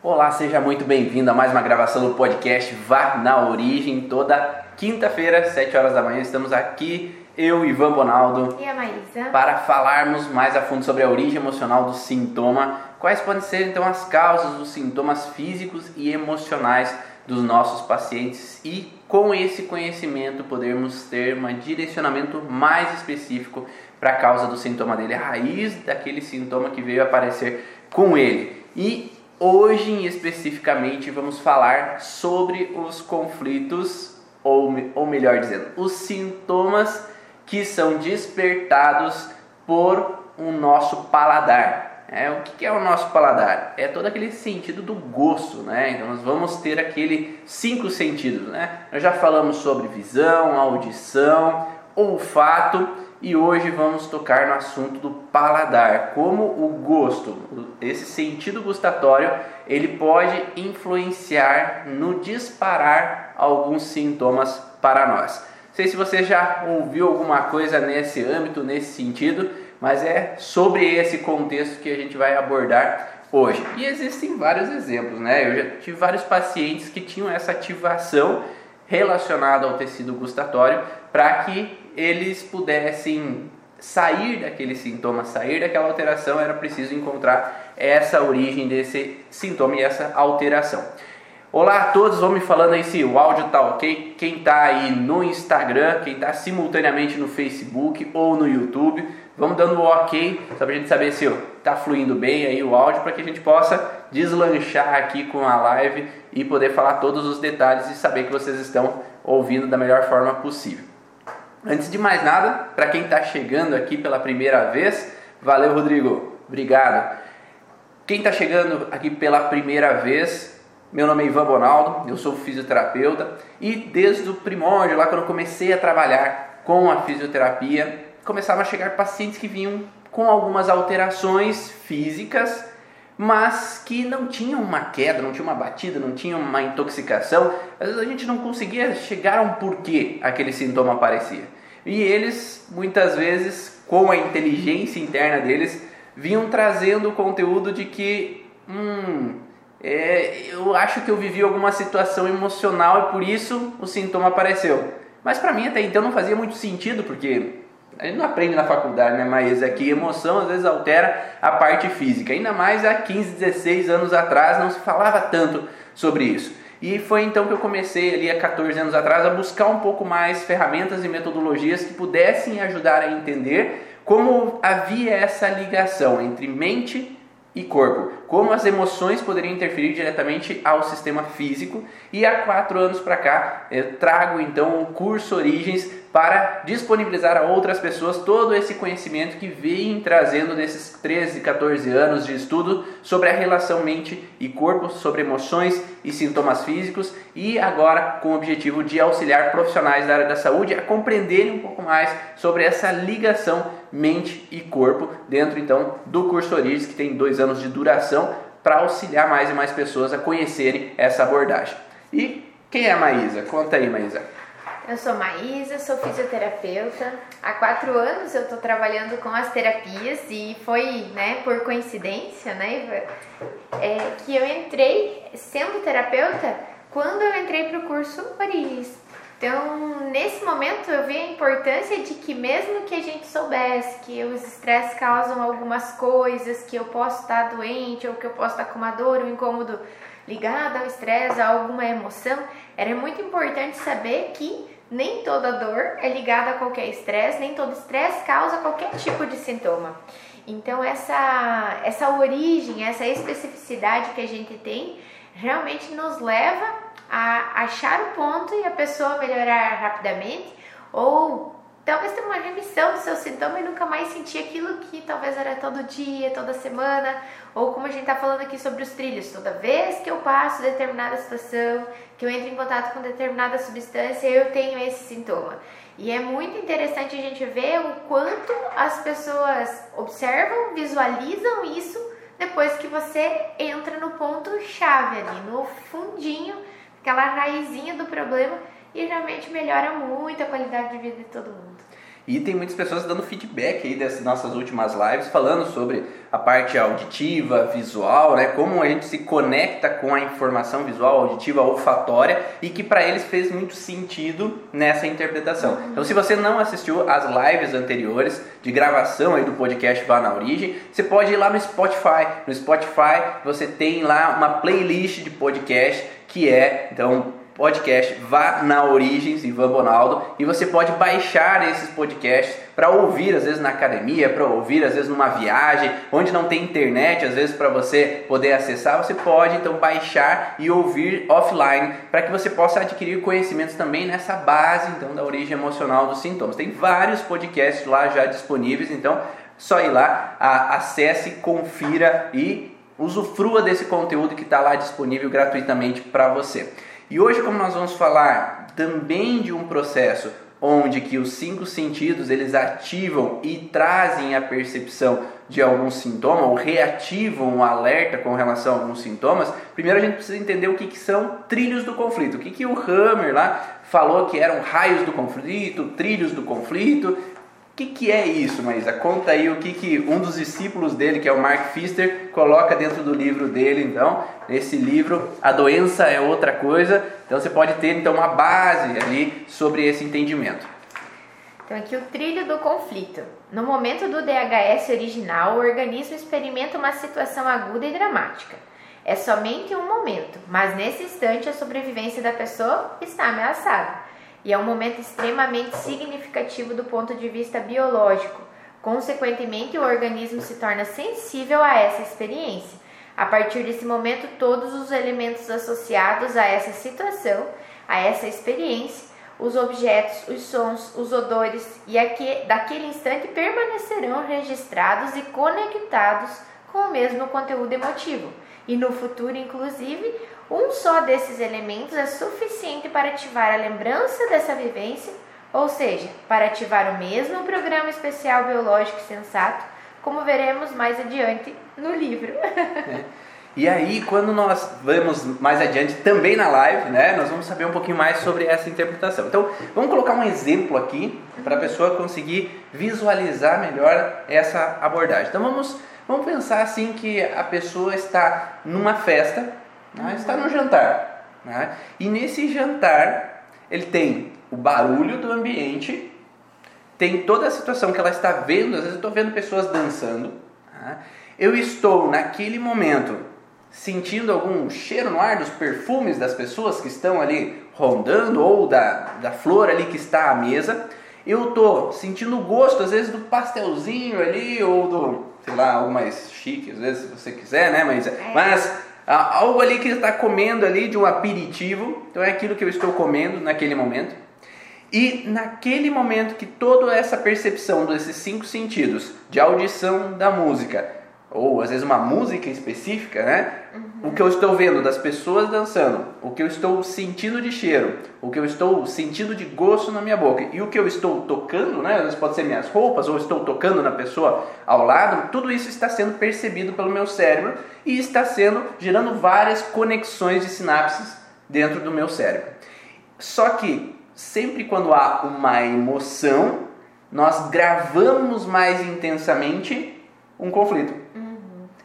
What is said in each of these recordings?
Olá, seja muito bem-vindo a mais uma gravação do podcast Vá na Origem. Toda quinta-feira, 7 horas da manhã, estamos aqui, eu, Ivan Bonaldo, E a Maísa? para falarmos mais a fundo sobre a origem emocional do sintoma, quais podem ser então as causas dos sintomas físicos e emocionais dos nossos pacientes e com esse conhecimento podermos ter um direcionamento mais específico para a causa do sintoma dele, a raiz daquele sintoma que veio aparecer com ele. E hoje especificamente vamos falar sobre os conflitos ou, ou melhor dizendo, os sintomas que são despertados por o nosso paladar. É, o que é o nosso paladar? É todo aquele sentido do gosto, né? Então nós vamos ter aquele cinco sentidos, né? Nós já falamos sobre visão, audição, olfato e hoje vamos tocar no assunto do paladar, como o gosto, esse sentido gustatório, ele pode influenciar no disparar alguns sintomas para nós. Não sei se você já ouviu alguma coisa nesse âmbito, nesse sentido, mas é sobre esse contexto que a gente vai abordar hoje. E existem vários exemplos, né? Eu já tive vários pacientes que tinham essa ativação relacionada ao tecido gustatório para que eles pudessem sair daquele sintoma, sair daquela alteração, era preciso encontrar essa origem desse sintoma e essa alteração. Olá a todos, vão me falando aí se o áudio tá ok. Quem tá aí no Instagram, quem tá simultaneamente no Facebook ou no YouTube, vamos dando o ok, só pra gente saber se tá fluindo bem aí o áudio, para que a gente possa deslanchar aqui com a live e poder falar todos os detalhes e saber que vocês estão ouvindo da melhor forma possível. Antes de mais nada, para quem está chegando aqui pela primeira vez, valeu Rodrigo, obrigado. Quem está chegando aqui pela primeira vez, meu nome é Ivan Bonaldo, eu sou fisioterapeuta e desde o primórdio, lá quando eu comecei a trabalhar com a fisioterapia, começavam a chegar pacientes que vinham com algumas alterações físicas, mas que não tinham uma queda, não tinha uma batida, não tinha uma intoxicação. Às vezes a gente não conseguia chegar a um porquê aquele sintoma aparecia. E eles, muitas vezes, com a inteligência interna deles, vinham trazendo o conteúdo de que, hum, é, eu acho que eu vivi alguma situação emocional e por isso o sintoma apareceu. Mas para mim até então não fazia muito sentido, porque a gente não aprende na faculdade, né? Mas é que emoção às vezes altera a parte física. Ainda mais há 15, 16 anos atrás não se falava tanto sobre isso. E foi então que eu comecei ali há 14 anos atrás a buscar um pouco mais ferramentas e metodologias que pudessem ajudar a entender como havia essa ligação entre mente e corpo, como as emoções poderiam interferir diretamente ao sistema físico. E há quatro anos para cá eu trago então o curso Origens para disponibilizar a outras pessoas todo esse conhecimento que vem trazendo nesses 13, 14 anos de estudo sobre a relação mente e corpo, sobre emoções e sintomas físicos e agora com o objetivo de auxiliar profissionais da área da saúde a compreenderem um pouco mais sobre essa ligação mente e corpo dentro então do curso Origens que tem dois anos de duração para auxiliar mais e mais pessoas a conhecerem essa abordagem. E quem é a Maísa? Conta aí, Maísa. Eu sou Maísa, sou fisioterapeuta. Há quatro anos eu estou trabalhando com as terapias e foi, né, por coincidência, né, é, que eu entrei sendo terapeuta quando eu entrei para o curso Origens. Então, nesse momento eu vi a importância de que mesmo que a gente soubesse que os estresses causam algumas coisas, que eu posso estar doente ou que eu posso estar com uma dor, um incômodo ligado ao estresse, a alguma emoção, era muito importante saber que nem toda dor é ligada a qualquer estresse, nem todo estresse causa qualquer tipo de sintoma. Então essa essa origem, essa especificidade que a gente tem realmente nos leva a achar o ponto e a pessoa melhorar rapidamente ou talvez ter uma remissão do seu sintoma e nunca mais sentir aquilo que talvez era todo dia, toda semana, ou como a gente está falando aqui sobre os trilhos, toda vez que eu passo determinada situação, que eu entro em contato com determinada substância, eu tenho esse sintoma. E é muito interessante a gente ver o quanto as pessoas observam, visualizam isso depois que você entra no ponto chave ali, no fundinho, aquela raizinha do problema e realmente melhora muito a qualidade de vida de todo mundo. E tem muitas pessoas dando feedback aí dessas nossas últimas lives, falando sobre a parte auditiva, visual, né? Como a gente se conecta com a informação visual, auditiva, olfatória e que para eles fez muito sentido nessa interpretação. Então, se você não assistiu as lives anteriores de gravação aí do podcast Vá na Origem, você pode ir lá no Spotify. No Spotify você tem lá uma playlist de podcast que é então podcast Vá na Origens, Ivan Bonaldo, e você pode baixar esses podcasts para ouvir, às vezes na academia, para ouvir, às vezes numa viagem, onde não tem internet, às vezes para você poder acessar, você pode então baixar e ouvir offline, para que você possa adquirir conhecimentos também nessa base então da origem emocional dos sintomas. Tem vários podcasts lá já disponíveis, então só ir lá, acesse, confira e usufrua desse conteúdo que está lá disponível gratuitamente para você. E hoje, como nós vamos falar também de um processo onde que os cinco sentidos eles ativam e trazem a percepção de algum sintoma ou reativam o alerta com relação a alguns sintomas, primeiro a gente precisa entender o que, que são trilhos do conflito. O que, que o Hammer lá falou que eram raios do conflito, trilhos do conflito, que, que é isso, Maísa? Conta aí o que, que um dos discípulos dele, que é o Mark Pfister, coloca dentro do livro dele, então. Nesse livro, A Doença é Outra Coisa. Então você pode ter então uma base ali sobre esse entendimento. Então aqui o trilho do conflito. No momento do DHS original, o organismo experimenta uma situação aguda e dramática. É somente um momento, mas nesse instante a sobrevivência da pessoa está ameaçada e é um momento extremamente significativo do ponto de vista biológico. Consequentemente, o organismo se torna sensível a essa experiência. A partir desse momento, todos os elementos associados a essa situação, a essa experiência, os objetos, os sons, os odores e aqui, daquele instante permanecerão registrados e conectados com o mesmo conteúdo emotivo. E no futuro, inclusive, um só desses elementos é suficiente para ativar a lembrança dessa vivência, ou seja, para ativar o mesmo programa especial biológico sensato, como veremos mais adiante no livro. É. E aí, quando nós vamos mais adiante, também na live, né, nós vamos saber um pouquinho mais sobre essa interpretação. Então, vamos colocar um exemplo aqui para a pessoa conseguir visualizar melhor essa abordagem. Então, vamos, vamos pensar assim que a pessoa está numa festa né? está no jantar. Né? E nesse jantar, ele tem o barulho do ambiente, tem toda a situação que ela está vendo, às vezes eu estou vendo pessoas dançando. Né? Eu estou naquele momento sentindo algum cheiro no ar dos perfumes das pessoas que estão ali rondando ou da, da flor ali que está à mesa. Eu estou sentindo o gosto, às vezes, do pastelzinho ali ou do, sei lá, algo mais chique, às vezes, se você quiser, né? Mas, é. mas algo ali que está comendo ali de um aperitivo, então é aquilo que eu estou comendo naquele momento. E naquele momento que toda essa percepção desses cinco sentidos, de audição da música, ou às vezes uma música específica, né? Uhum. O que eu estou vendo das pessoas dançando, o que eu estou sentindo de cheiro, o que eu estou sentindo de gosto na minha boca e o que eu estou tocando, né? Às vezes pode ser minhas roupas ou estou tocando na pessoa ao lado, tudo isso está sendo percebido pelo meu cérebro e está sendo gerando várias conexões de sinapses dentro do meu cérebro. Só que sempre quando há uma emoção, nós gravamos mais intensamente um conflito.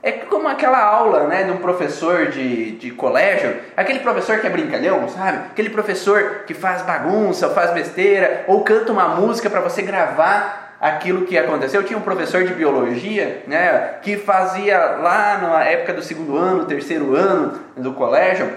É como aquela aula né, de um professor de, de colégio, aquele professor que é brincalhão, sabe? Aquele professor que faz bagunça, faz besteira, ou canta uma música para você gravar aquilo que aconteceu. Eu tinha um professor de biologia né, que fazia lá na época do segundo ano, terceiro ano do colégio,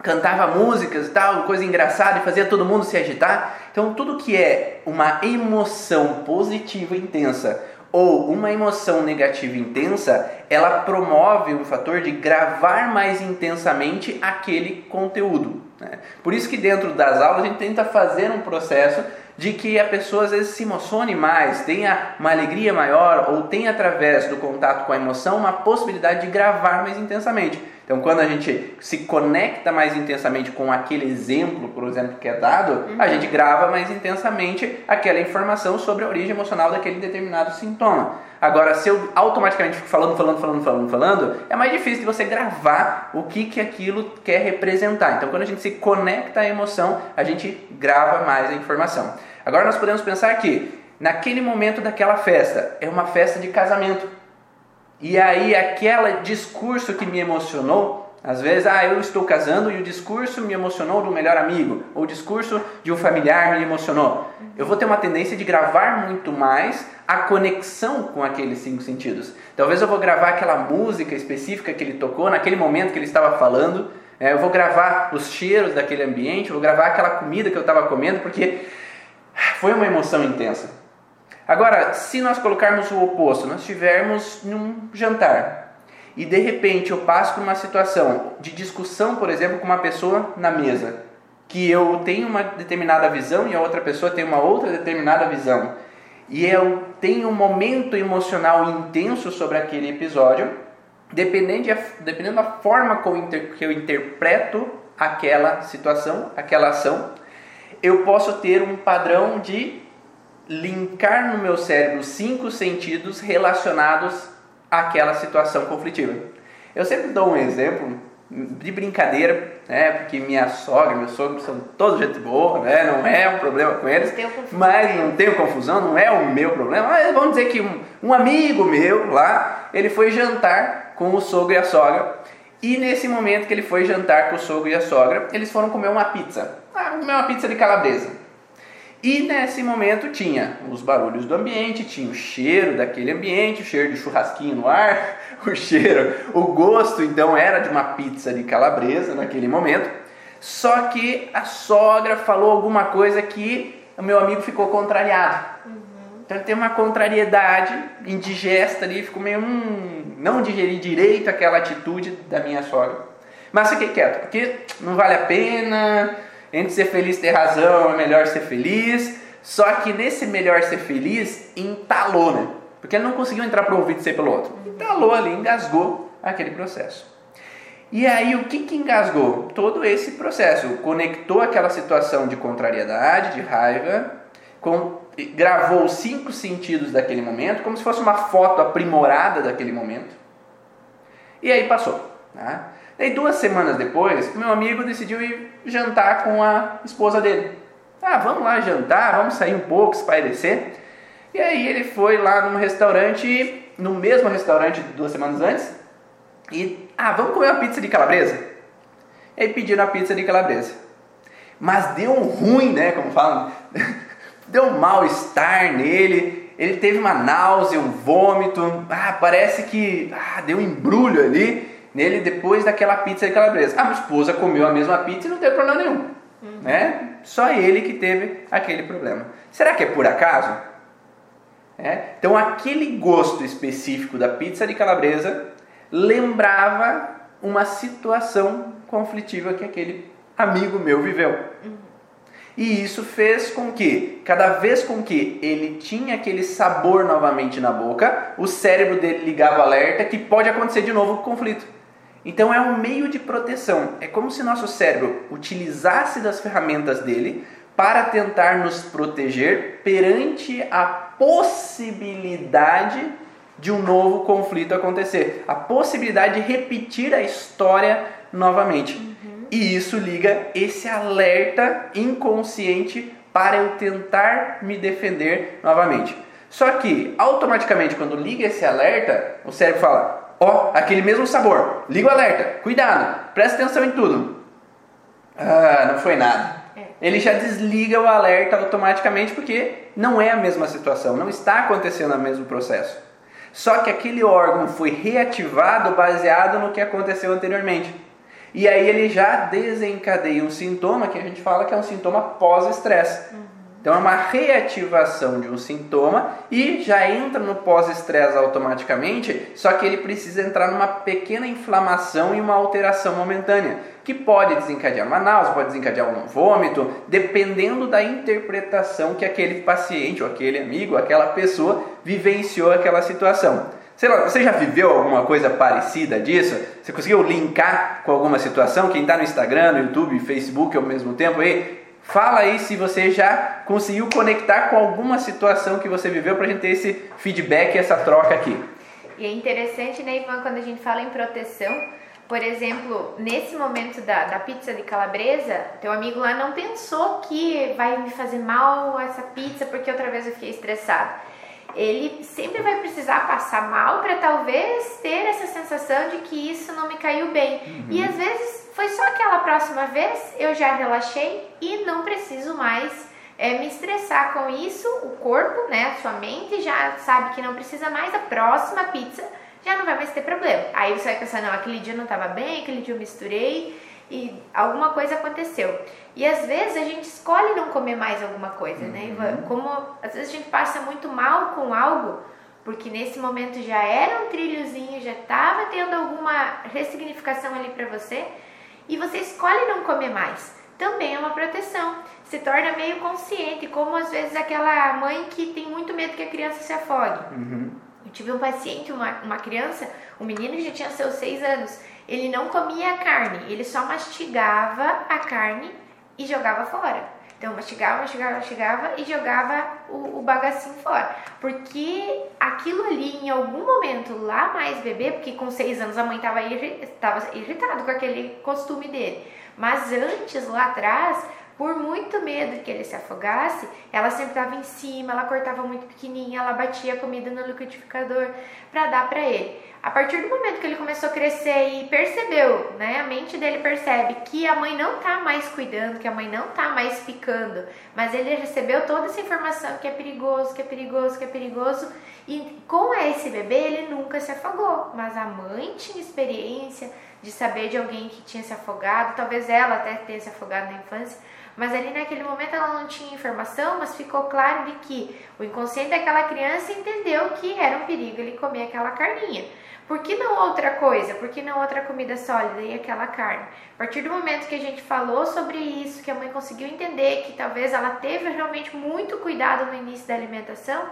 cantava músicas e tal, coisa engraçada e fazia todo mundo se agitar. Então, tudo que é uma emoção positiva intensa ou uma emoção negativa intensa, ela promove um fator de gravar mais intensamente aquele conteúdo. Né? Por isso que dentro das aulas a gente tenta fazer um processo de que a pessoa às vezes se emocione mais, tenha uma alegria maior ou tenha através do contato com a emoção uma possibilidade de gravar mais intensamente. Então, quando a gente se conecta mais intensamente com aquele exemplo, por exemplo, que é dado, uhum. a gente grava mais intensamente aquela informação sobre a origem emocional daquele determinado sintoma. Agora, se eu automaticamente fico falando, falando, falando, falando, falando, é mais difícil de você gravar o que, que aquilo quer representar. Então, quando a gente se conecta à emoção, a gente grava mais a informação. Agora, nós podemos pensar que naquele momento daquela festa, é uma festa de casamento. E aí aquele discurso que me emocionou, às vezes, ah, eu estou casando e o discurso me emocionou do melhor amigo, ou o discurso de um familiar me emocionou. Eu vou ter uma tendência de gravar muito mais a conexão com aqueles cinco sentidos. Talvez eu vou gravar aquela música específica que ele tocou naquele momento que ele estava falando. É, eu vou gravar os cheiros daquele ambiente, eu vou gravar aquela comida que eu estava comendo, porque foi uma emoção intensa. Agora, se nós colocarmos o oposto, nós estivermos num jantar, e de repente eu passo por uma situação de discussão, por exemplo, com uma pessoa na mesa, que eu tenho uma determinada visão e a outra pessoa tem uma outra determinada visão, e eu tenho um momento emocional intenso sobre aquele episódio, dependendo, de, dependendo da forma que eu interpreto aquela situação, aquela ação, eu posso ter um padrão de linkar no meu cérebro cinco sentidos relacionados aquela situação conflitiva. Eu sempre dou um exemplo de brincadeira, né? Porque minha sogra, meu sogro são todos gente boa, né? Não é um problema com eles, mas não tenho confusão, não é o meu problema. Mas vamos dizer que um, um amigo meu lá, ele foi jantar com o sogro e a sogra. E nesse momento que ele foi jantar com o sogro e a sogra, eles foram comer uma pizza. Ah, comer uma pizza de calabresa. E nesse momento tinha os barulhos do ambiente, tinha o cheiro daquele ambiente, o cheiro de churrasquinho no ar, o cheiro, o gosto então era de uma pizza de calabresa naquele momento. Só que a sogra falou alguma coisa que o meu amigo ficou contrariado. Uhum. Então tem uma contrariedade indigesta ali, ficou meio hum, não digeri direito aquela atitude da minha sogra. Mas fiquei quieto, porque não vale a pena, entre ser feliz e ter razão, é melhor ser feliz. Só que nesse melhor ser feliz, entalou, né? Porque ele não conseguiu entrar para o ouvido ser pelo outro. Entalou ali, engasgou aquele processo. E aí, o que, que engasgou? Todo esse processo. Conectou aquela situação de contrariedade, de raiva, com, gravou os cinco sentidos daquele momento, como se fosse uma foto aprimorada daquele momento. E aí passou. Tá? Daí duas semanas depois, meu amigo decidiu ir jantar com a esposa dele. Ah, vamos lá jantar, vamos sair um pouco, espairecer. E aí ele foi lá num restaurante, no mesmo restaurante duas semanas antes, e ah, vamos comer uma pizza de calabresa? E aí pediram a pizza de calabresa. Mas deu um ruim, né, como falam, deu um mal-estar nele, ele teve uma náusea, um vômito, ah, parece que ah, deu um embrulho ali nele depois daquela pizza de calabresa. A minha esposa comeu a mesma pizza e não teve problema nenhum. Uhum. Né? Só ele que teve aquele problema. Será que é por acaso? É? Então, aquele gosto específico da pizza de calabresa lembrava uma situação conflitiva que aquele amigo meu viveu. Uhum. E isso fez com que, cada vez com que ele tinha aquele sabor novamente na boca, o cérebro dele ligava alerta que pode acontecer de novo o conflito. Então é um meio de proteção. É como se nosso cérebro utilizasse das ferramentas dele para tentar nos proteger perante a possibilidade de um novo conflito acontecer, a possibilidade de repetir a história novamente. Uhum. E isso liga esse alerta inconsciente para eu tentar me defender novamente. Só que automaticamente quando liga esse alerta, o cérebro fala: Ó, aquele mesmo sabor. Liga o alerta. Cuidado. Presta atenção em tudo. Ah, não foi nada. É. Ele já desliga o alerta automaticamente porque não é a mesma situação, não está acontecendo o mesmo processo. Só que aquele órgão foi reativado baseado no que aconteceu anteriormente. E aí ele já desencadeia um sintoma que a gente fala que é um sintoma pós-estresse. Uhum. Então é uma reativação de um sintoma e já entra no pós-estresse automaticamente, só que ele precisa entrar numa pequena inflamação e uma alteração momentânea, que pode desencadear uma náusea, pode desencadear um vômito, dependendo da interpretação que aquele paciente, ou aquele amigo, aquela pessoa vivenciou aquela situação. Sei lá, você já viveu alguma coisa parecida disso? Você conseguiu linkar com alguma situação? Quem está no Instagram, no YouTube, Facebook ao mesmo tempo aí, Fala aí se você já conseguiu conectar com alguma situação que você viveu para a gente ter esse feedback, essa troca aqui. E é interessante, né, Ivan, quando a gente fala em proteção, por exemplo, nesse momento da, da pizza de calabresa, teu amigo lá não pensou que vai me fazer mal essa pizza porque outra vez eu fiquei estressado. Ele sempre vai precisar passar mal para talvez ter essa sensação de que isso não me caiu bem. Uhum. E às vezes foi só aquela próxima vez, eu já relaxei e não preciso mais é, me estressar com isso. O corpo, né, a sua mente já sabe que não precisa mais. A próxima pizza já não vai mais ter problema. Aí você vai pensar, não, aquele dia eu não estava bem, aquele dia eu misturei e alguma coisa aconteceu. E às vezes a gente escolhe não comer mais alguma coisa, né, uhum. né? Como às vezes a gente passa muito mal com algo, porque nesse momento já era um trilhozinho, já estava tendo alguma ressignificação ali para você, e você escolhe não comer mais. Também é uma proteção. Se torna meio consciente, como às vezes aquela mãe que tem muito medo que a criança se afogue. Uhum tive um paciente, uma, uma criança, um menino que já tinha seus seis anos, ele não comia carne, ele só mastigava a carne e jogava fora. Então mastigava, mastigava, mastigava e jogava o, o bagacinho fora. Porque aquilo ali, em algum momento, lá mais bebê, porque com seis anos a mãe estava irritada com aquele costume dele. Mas antes, lá atrás, por muito medo que ele se afogasse, ela sempre estava em cima, ela cortava muito pequenininha, ela batia a comida no liquidificador para dar para ele. A partir do momento que ele começou a crescer e percebeu, né, a mente dele percebe que a mãe não tá mais cuidando, que a mãe não tá mais picando, mas ele recebeu toda essa informação que é perigoso, que é perigoso, que é perigoso, e com esse bebê ele nunca se afogou, mas a mãe tinha experiência de saber de alguém que tinha se afogado, talvez ela até tenha se afogado na infância, mas ali naquele momento ela não tinha informação, mas ficou claro de que o inconsciente daquela criança entendeu que era um perigo ele comer aquela carninha. Por que não outra coisa? Por que não outra comida sólida e aquela carne? A partir do momento que a gente falou sobre isso, que a mãe conseguiu entender que talvez ela teve realmente muito cuidado no início da alimentação,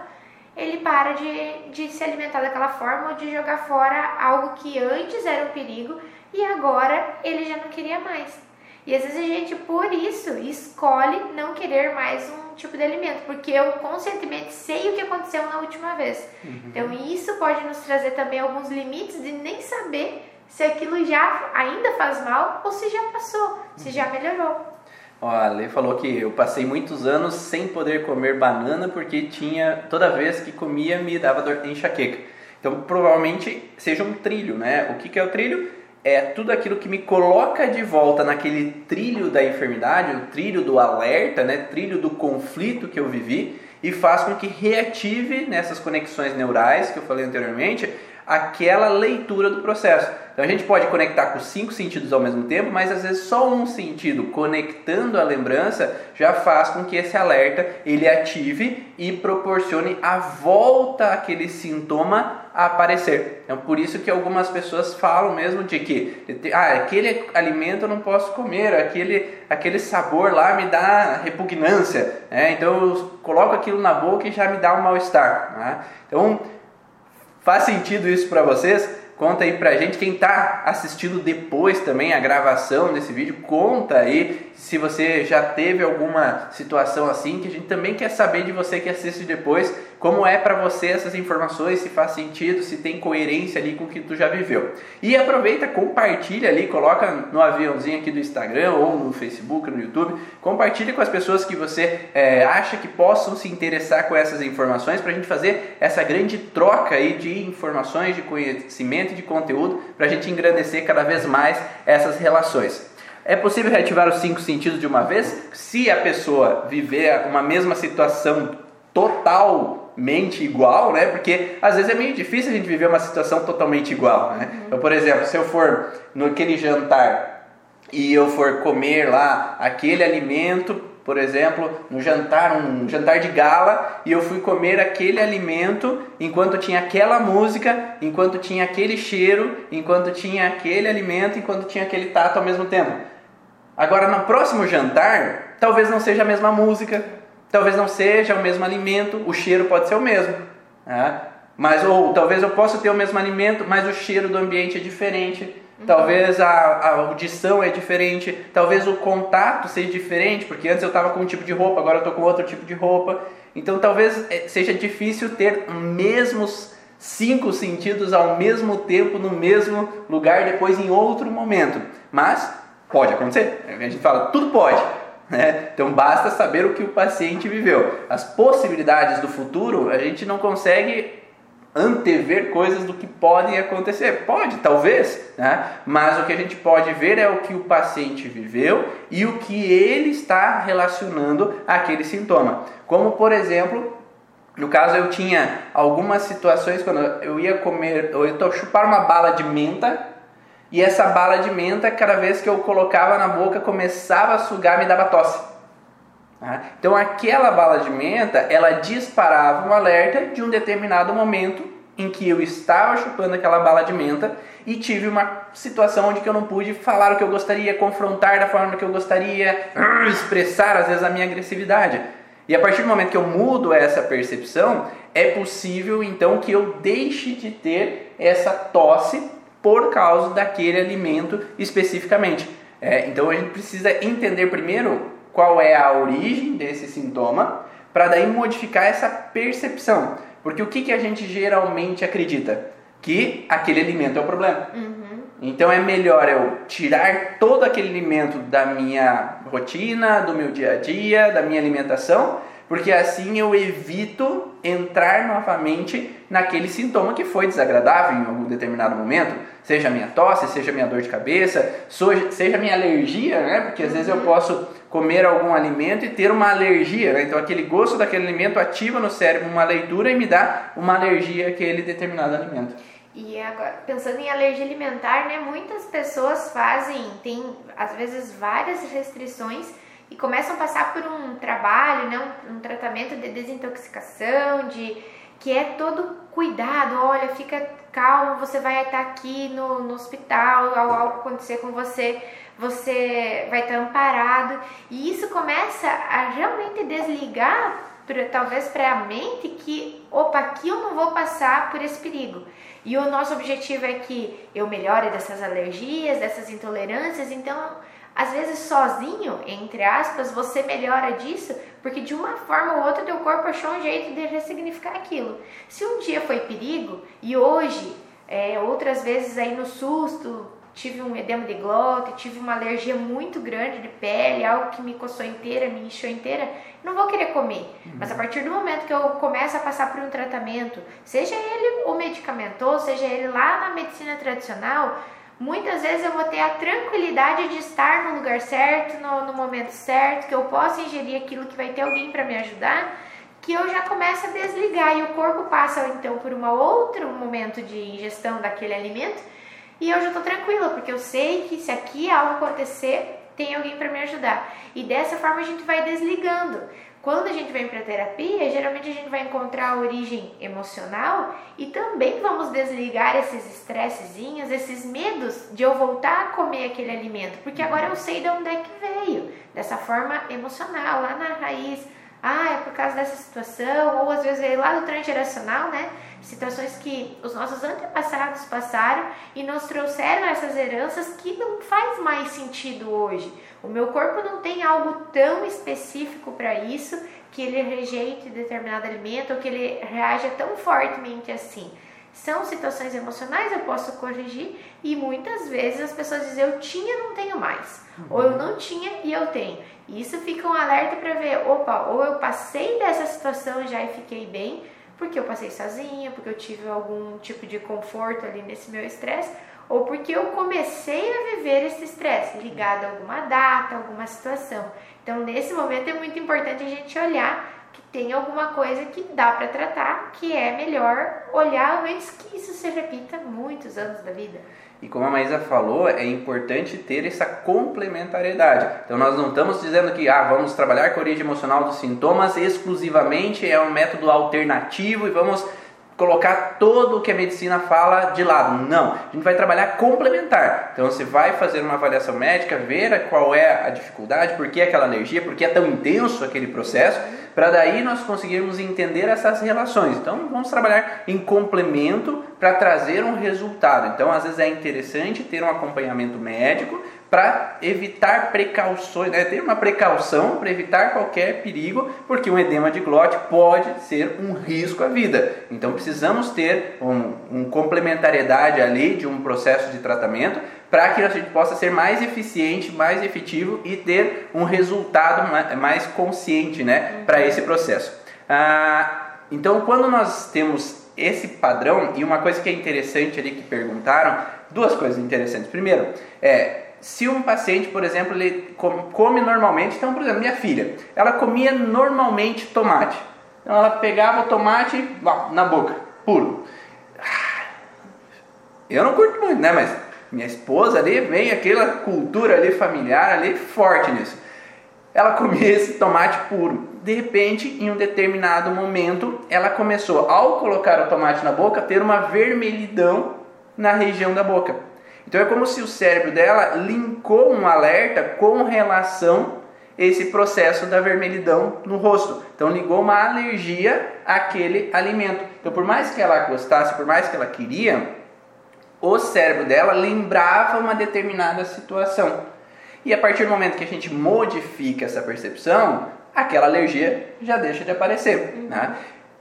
ele para de, de se alimentar daquela forma ou de jogar fora algo que antes era um perigo e agora ele já não queria mais. E às vezes a gente, por isso, escolhe não querer mais um tipo de alimento, porque eu conscientemente sei o que aconteceu na última vez. Uhum. Então, isso pode nos trazer também alguns limites de nem saber se aquilo já ainda faz mal ou se já passou, se já melhorou. Ó, a Lê falou que eu passei muitos anos sem poder comer banana porque tinha toda vez que comia me dava dor de enxaqueca. Então provavelmente seja um trilho, né? O que, que é o trilho? É tudo aquilo que me coloca de volta naquele trilho da enfermidade, o trilho do alerta, né, trilho do conflito que eu vivi e faz com que reative nessas conexões neurais que eu falei anteriormente aquela leitura do processo. Então a gente pode conectar com cinco sentidos ao mesmo tempo, mas às vezes só um sentido conectando a lembrança já faz com que esse alerta ele ative e proporcione a volta àquele sintoma a aparecer. Então por isso que algumas pessoas falam mesmo de que ah, aquele alimento eu não posso comer, aquele, aquele sabor lá me dá repugnância, né? então eu coloco aquilo na boca e já me dá um mal-estar. Né? Então Faz sentido isso para vocês? Conta aí pra gente, quem tá assistindo depois também a gravação desse vídeo, conta aí se você já teve alguma situação assim, que a gente também quer saber de você que assiste depois, como é para você essas informações, se faz sentido, se tem coerência ali com o que tu já viveu. E aproveita, compartilha ali, coloca no aviãozinho aqui do Instagram ou no Facebook, no YouTube, compartilha com as pessoas que você é, acha que possam se interessar com essas informações para a gente fazer essa grande troca aí de informações, de conhecimento de conteúdo para a gente engrandecer cada vez mais essas relações. É possível reativar os cinco sentidos de uma vez? Se a pessoa viver uma mesma situação total mente igual, né? Porque às vezes é meio difícil a gente viver uma situação totalmente igual, né? Uhum. Então, por exemplo, se eu for naquele jantar e eu for comer lá aquele alimento, por exemplo, no jantar, um jantar de gala, e eu fui comer aquele alimento enquanto tinha aquela música, enquanto tinha aquele cheiro, enquanto tinha aquele alimento, enquanto tinha aquele tato ao mesmo tempo. Agora, no próximo jantar, talvez não seja a mesma música, Talvez não seja o mesmo alimento, o cheiro pode ser o mesmo. Né? Mas, ou talvez eu possa ter o mesmo alimento, mas o cheiro do ambiente é diferente. Uhum. Talvez a, a, audição é diferente, talvez o contato seja diferente, porque antes eu estava com um tipo de roupa, agora eu estou com outro tipo de roupa. Então talvez eh, seja difícil ter mesmos cinco sentidos ao mesmo tempo, no mesmo lugar, depois em outro momento. Mas pode acontecer. A gente fala, tudo pode. Né? Então basta saber o que o paciente viveu. As possibilidades do futuro, a gente não consegue antever coisas do que podem acontecer. Pode, talvez, né? mas o que a gente pode ver é o que o paciente viveu e o que ele está relacionando àquele sintoma. Como, por exemplo, no caso eu tinha algumas situações quando eu ia comer, eu ia chupar uma bala de menta e essa bala de menta, cada vez que eu colocava na boca, começava a sugar, me dava tosse. Tá? Então aquela bala de menta, ela disparava um alerta de um determinado momento em que eu estava chupando aquela bala de menta e tive uma situação onde eu não pude falar o que eu gostaria, confrontar da forma que eu gostaria, expressar às vezes a minha agressividade. E a partir do momento que eu mudo essa percepção, é possível então que eu deixe de ter essa tosse por causa daquele alimento especificamente. É, então a gente precisa entender primeiro qual é a origem desse sintoma, para daí modificar essa percepção. Porque o que, que a gente geralmente acredita? Que aquele alimento é o problema. Uhum. Então é melhor eu tirar todo aquele alimento da minha rotina, do meu dia a dia, da minha alimentação, porque assim eu evito entrar novamente naquele sintoma que foi desagradável em algum determinado momento, seja a minha tosse, seja a minha dor de cabeça, seja a minha alergia, né? Porque às vezes eu uhum. posso comer algum alimento e ter uma alergia, né? Então aquele gosto daquele alimento ativa no cérebro uma leitura e me dá uma alergia àquele determinado alimento. E agora, pensando em alergia alimentar, né, muitas pessoas fazem, tem às vezes várias restrições e começam a passar por um trabalho, né, um, um tratamento de desintoxicação, de que é todo cuidado, olha, fica calmo, você vai estar aqui no, no hospital, algo acontecer com você, você vai estar amparado. E isso começa a realmente desligar, pra, talvez para a mente, que, opa, aqui eu não vou passar por esse perigo. E o nosso objetivo é que eu melhore dessas alergias, dessas intolerâncias, então às vezes sozinho, entre aspas, você melhora disso, porque de uma forma ou outra teu corpo achou um jeito de ressignificar aquilo. Se um dia foi perigo e hoje, é, outras vezes aí no susto, tive um edema de glote, tive uma alergia muito grande de pele, algo que me coçou inteira, me inchou inteira, não vou querer comer. Uhum. Mas a partir do momento que eu começo a passar por um tratamento, seja ele o medicamentoso, seja ele lá na medicina tradicional, muitas vezes eu vou ter a tranquilidade de estar no lugar certo, no, no momento certo, que eu possa ingerir aquilo que vai ter alguém para me ajudar, que eu já começo a desligar e o corpo passa então por um outro momento de ingestão daquele alimento e eu já estou tranquila, porque eu sei que se aqui algo acontecer, tem alguém para me ajudar. E dessa forma a gente vai desligando. Quando a gente vem para terapia, geralmente a gente vai encontrar a origem emocional e também vamos desligar esses estressezinhos, esses medos de eu voltar a comer aquele alimento, porque agora eu sei de onde é que veio, dessa forma emocional, lá na raiz. Ah, é por causa dessa situação, ou às vezes é lá do transgeracional, né? Situações que os nossos antepassados passaram e nos trouxeram essas heranças que não faz mais sentido hoje. O meu corpo não tem algo tão específico para isso que ele rejeite determinado alimento ou que ele reaja tão fortemente assim. São situações emocionais, eu posso corrigir e muitas vezes as pessoas dizem eu tinha, não tenho mais, uhum. ou eu não tinha e eu tenho. E isso fica um alerta para ver, opa, ou eu passei dessa situação já e fiquei bem, porque eu passei sozinha, porque eu tive algum tipo de conforto ali nesse meu estresse, ou porque eu comecei a viver esse estresse ligado a alguma data, alguma situação. Então, nesse momento é muito importante a gente olhar que tem alguma coisa que dá para tratar, que é melhor olhar antes que isso se repita muitos anos da vida. E como a Maísa falou, é importante ter essa complementariedade. Então nós não estamos dizendo que ah, vamos trabalhar com a origem emocional dos sintomas exclusivamente, é um método alternativo e vamos colocar todo o que a medicina fala de lado. Não, a gente vai trabalhar complementar. Então você vai fazer uma avaliação médica, ver qual é a dificuldade, por que aquela alergia, por que é tão intenso aquele processo para daí nós conseguirmos entender essas relações. Então, vamos trabalhar em complemento para trazer um resultado. Então, às vezes é interessante ter um acompanhamento médico para evitar precauções, né? ter uma precaução para evitar qualquer perigo, porque um edema de glote pode ser um risco à vida. Então precisamos ter um, um complementariedade ali de um processo de tratamento para que a gente possa ser mais eficiente, mais efetivo e ter um resultado mais consciente né, para esse processo. Ah, então, quando nós temos esse padrão, e uma coisa que é interessante ali que perguntaram, duas coisas interessantes. Primeiro, é, se um paciente, por exemplo, ele come normalmente, então, por exemplo, minha filha, ela comia normalmente tomate. Então ela pegava o tomate na boca, puro. Eu não curto muito, né? Mas minha esposa ali vem aquela cultura ali familiar ali forte nisso. Ela comia esse tomate puro. De repente, em um determinado momento, ela começou, ao colocar o tomate na boca, a ter uma vermelhidão na região da boca. Então é como se o cérebro dela linkou um alerta com relação a esse processo da vermelhidão no rosto. Então ligou uma alergia àquele alimento. Então por mais que ela gostasse, por mais que ela queria, o cérebro dela lembrava uma determinada situação. E a partir do momento que a gente modifica essa percepção, aquela alergia já deixa de aparecer. Né?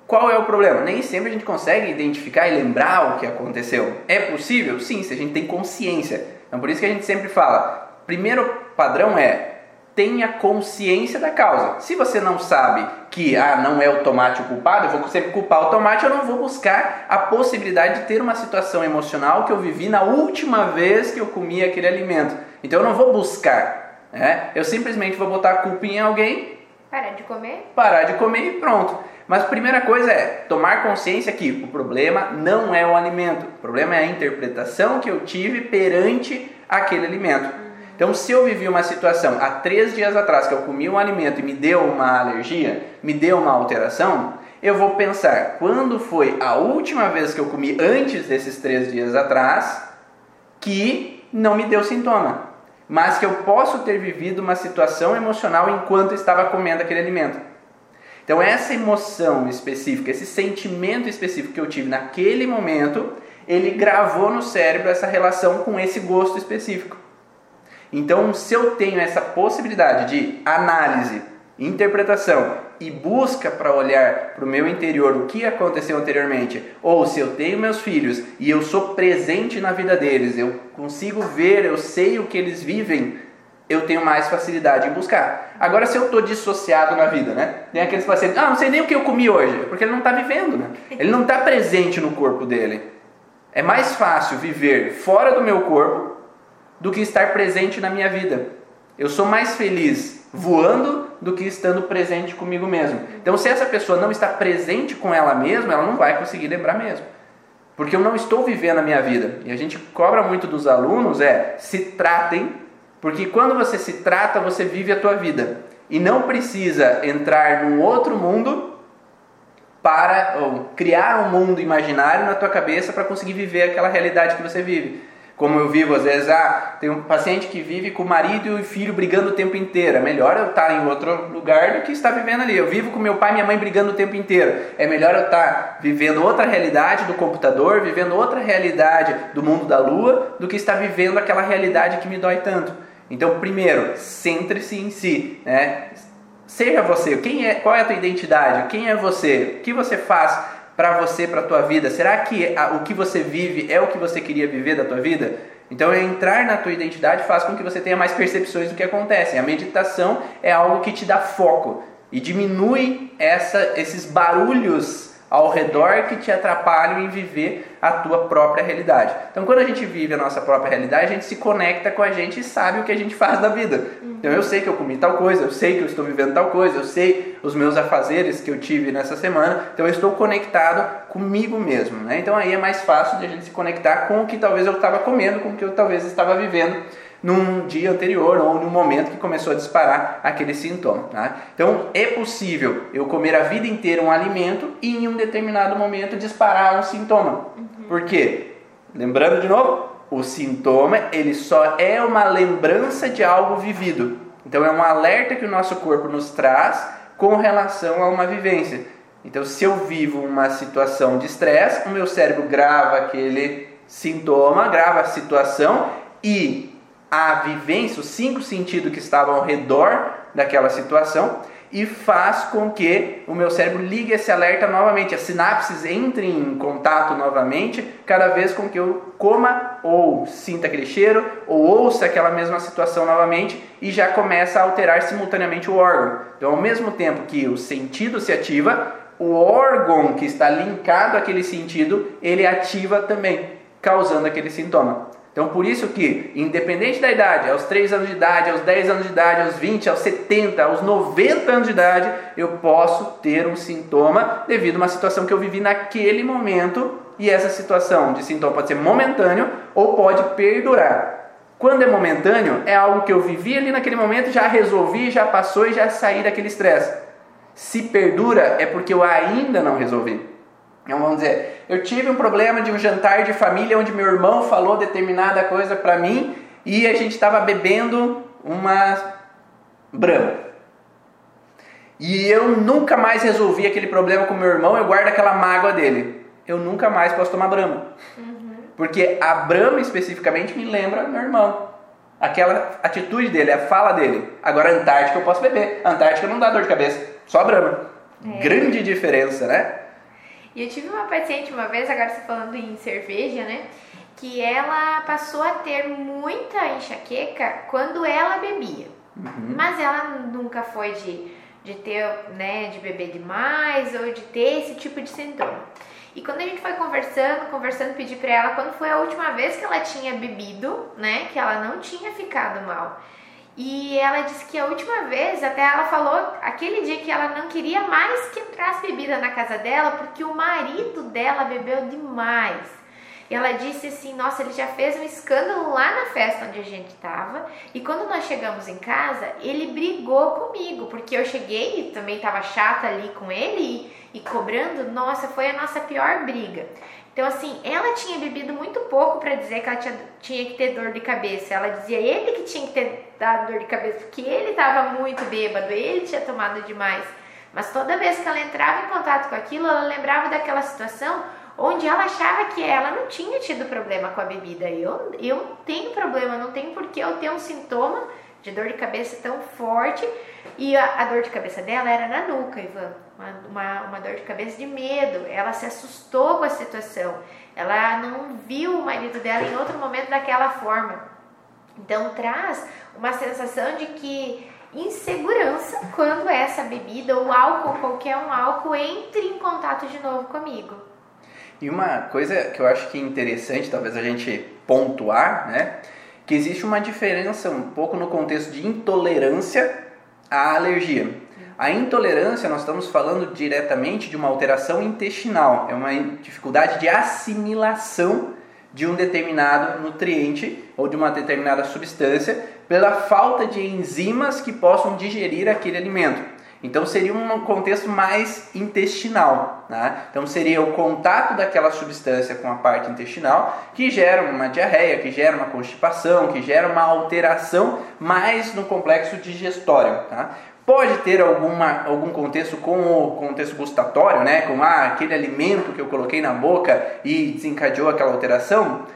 Qual é o problema? Nem sempre a gente consegue identificar e lembrar o que aconteceu. É possível? Sim, se a gente tem consciência. Então por isso que a gente sempre fala, primeiro padrão é tenha consciência da causa. Se você não sabe que ah, não é o tomate o culpado, eu vou sempre culpar o tomate, eu não vou buscar a possibilidade de ter uma situação emocional que eu vivi na última vez que eu comi aquele alimento. Então eu não vou buscar. Né? Eu simplesmente vou botar a culpa em alguém. Parar de comer? Parar de comer e pronto. Mas a primeira coisa é tomar consciência que o problema não é o alimento, o problema é a interpretação que eu tive perante aquele alimento. Então, se eu vivi uma situação há três dias atrás que eu comi um alimento e me deu uma alergia, me deu uma alteração, eu vou pensar quando foi a última vez que eu comi antes desses três dias atrás que não me deu sintoma, mas que eu posso ter vivido uma situação emocional enquanto estava comendo aquele alimento. Então, essa emoção específica, esse sentimento específico que eu tive naquele momento, ele gravou no cérebro essa relação com esse gosto específico. Então, se eu tenho essa possibilidade de análise, interpretação e busca para olhar para o meu interior o que aconteceu anteriormente, ou se eu tenho meus filhos e eu sou presente na vida deles, eu consigo ver, eu sei o que eles vivem, eu tenho mais facilidade em buscar. Agora, se eu estou dissociado na vida, né? Tem aqueles pacientes, ah, não sei nem o que eu comi hoje, porque ele não está vivendo, né? Ele não está presente no corpo dele. É mais fácil viver fora do meu corpo do que estar presente na minha vida. Eu sou mais feliz voando do que estando presente comigo mesmo. Então, se essa pessoa não está presente com ela mesma, ela não vai conseguir lembrar mesmo. Porque eu não estou vivendo a minha vida. E a gente cobra muito dos alunos é se tratem porque quando você se trata, você vive a tua vida. E não precisa entrar num outro mundo para criar um mundo imaginário na tua cabeça para conseguir viver aquela realidade que você vive. Como eu vivo, às vezes, ah, tem um paciente que vive com o marido e o filho brigando o tempo inteiro. É melhor eu estar em outro lugar do que estar vivendo ali. Eu vivo com meu pai e minha mãe brigando o tempo inteiro. É melhor eu estar vivendo outra realidade do computador, vivendo outra realidade do mundo da lua, do que estar vivendo aquela realidade que me dói tanto. Então, primeiro, centre-se em si, né? Seja você, quem é, qual é a tua identidade? Quem é você? O que você faz para você, para tua vida? Será que a, o que você vive é o que você queria viver da tua vida? Então, entrar na tua identidade faz com que você tenha mais percepções do que acontece. A meditação é algo que te dá foco e diminui essa, esses barulhos ao redor que te atrapalham em viver a tua própria realidade. Então, quando a gente vive a nossa própria realidade, a gente se conecta com a gente e sabe o que a gente faz da vida. Então, eu sei que eu comi tal coisa, eu sei que eu estou vivendo tal coisa, eu sei os meus afazeres que eu tive nessa semana, então eu estou conectado comigo mesmo. Né? Então, aí é mais fácil de a gente se conectar com o que talvez eu estava comendo, com o que eu talvez estava vivendo num dia anterior ou num momento que começou a disparar aquele sintoma. Tá? Então é possível eu comer a vida inteira um alimento e em um determinado momento disparar um sintoma. Uhum. Por quê? Lembrando de novo, o sintoma ele só é uma lembrança de algo vivido. Então é um alerta que o nosso corpo nos traz com relação a uma vivência. Então, se eu vivo uma situação de estresse, o meu cérebro grava aquele sintoma, grava a situação e a vivência, os cinco sentidos que estavam ao redor daquela situação e faz com que o meu cérebro ligue esse alerta novamente, as sinapses entrem em contato novamente, cada vez com que eu coma ou sinta aquele cheiro ou ouça aquela mesma situação novamente e já começa a alterar simultaneamente o órgão. Então, ao mesmo tempo que o sentido se ativa, o órgão que está linkado àquele sentido, ele ativa também, causando aquele sintoma. Então, por isso que, independente da idade, aos 3 anos de idade, aos 10 anos de idade, aos 20, aos 70, aos 90 anos de idade, eu posso ter um sintoma devido a uma situação que eu vivi naquele momento, e essa situação de sintoma pode ser momentâneo ou pode perdurar. Quando é momentâneo, é algo que eu vivi ali naquele momento, já resolvi, já passou e já saí daquele estresse. Se perdura, é porque eu ainda não resolvi. Então vamos dizer, eu tive um problema de um jantar de família onde meu irmão falou determinada coisa para mim e a gente estava bebendo uma brama. E eu nunca mais resolvi aquele problema com meu irmão, eu guardo aquela mágoa dele. Eu nunca mais posso tomar brama. Uhum. Porque a brama especificamente me lembra meu irmão. Aquela atitude dele, a fala dele. Agora a Antártica eu posso beber. A Antártica não dá dor de cabeça, só brama. É. Grande diferença, né? E eu tive uma paciente uma vez, agora você falando em cerveja, né? Que ela passou a ter muita enxaqueca quando ela bebia. Uhum. Mas ela nunca foi de, de ter, né, de beber demais ou de ter esse tipo de sintoma. E quando a gente foi conversando, conversando, pedi para ela quando foi a última vez que ela tinha bebido, né, que ela não tinha ficado mal. E ela disse que a última vez, até ela falou aquele dia que ela não queria mais que entrasse bebida na casa dela porque o marido dela bebeu demais. E ela disse assim: Nossa, ele já fez um escândalo lá na festa onde a gente estava. E quando nós chegamos em casa, ele brigou comigo, porque eu cheguei e também estava chata ali com ele e, e cobrando. Nossa, foi a nossa pior briga. Então, assim, ela tinha bebido muito pouco para dizer que ela tinha, tinha que ter dor de cabeça. Ela dizia ele que tinha que ter dado dor de cabeça, porque ele estava muito bêbado, ele tinha tomado demais. Mas toda vez que ela entrava em contato com aquilo, ela lembrava daquela situação onde ela achava que ela não tinha tido problema com a bebida. Eu, eu tenho problema, não tem por que eu ter um sintoma de dor de cabeça tão forte. E a, a dor de cabeça dela era na nuca, Ivan. Uma, uma, uma, dor de cabeça de medo. Ela se assustou com a situação. Ela não viu o marido dela em outro momento daquela forma. Então traz uma sensação de que insegurança quando essa bebida ou álcool, qualquer um álcool, entre em contato de novo comigo. E uma coisa que eu acho que é interessante, talvez a gente pontuar, né? que existe uma diferença um pouco no contexto de intolerância à alergia. A intolerância, nós estamos falando diretamente de uma alteração intestinal, é uma dificuldade de assimilação de um determinado nutriente ou de uma determinada substância pela falta de enzimas que possam digerir aquele alimento. Então seria um contexto mais intestinal. Né? Então seria o contato daquela substância com a parte intestinal que gera uma diarreia, que gera uma constipação, que gera uma alteração mais no complexo digestório. Tá? Pode ter alguma, algum contexto com o contexto gustatório, né? com ah, aquele alimento que eu coloquei na boca e desencadeou aquela alteração.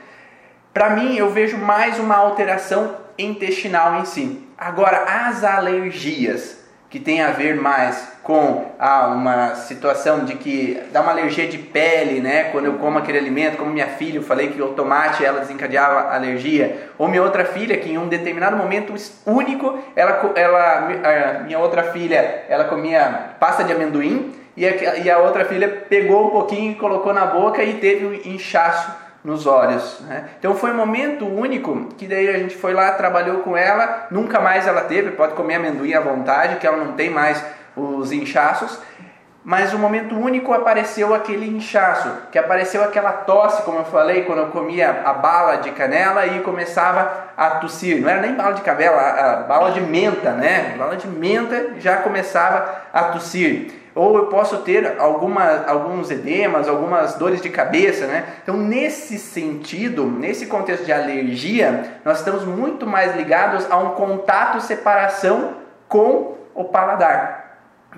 Para mim, eu vejo mais uma alteração intestinal em si. Agora, as alergias, que tem a ver mais com ah, uma situação de que dá uma alergia de pele, né? Quando eu como aquele alimento, como minha filha, eu falei que o tomate ela desencadeava alergia, ou minha outra filha que em um determinado momento único, ela, ela minha outra filha, ela comia pasta de amendoim e a, e a outra filha pegou um pouquinho e colocou na boca e teve um inchaço nos olhos. Né? Então foi um momento único que daí a gente foi lá, trabalhou com ela, nunca mais ela teve, pode comer amendoim à vontade, que ela não tem mais os inchaços. Mas um momento único apareceu aquele inchaço, que apareceu aquela tosse, como eu falei, quando eu comia a bala de canela e começava a tossir. Não era nem bala de canela, a bala de menta, né? Bala de menta já começava a tossir ou eu posso ter alguma, alguns edemas, algumas dores de cabeça, né? Então, nesse sentido, nesse contexto de alergia, nós estamos muito mais ligados a um contato separação com o paladar.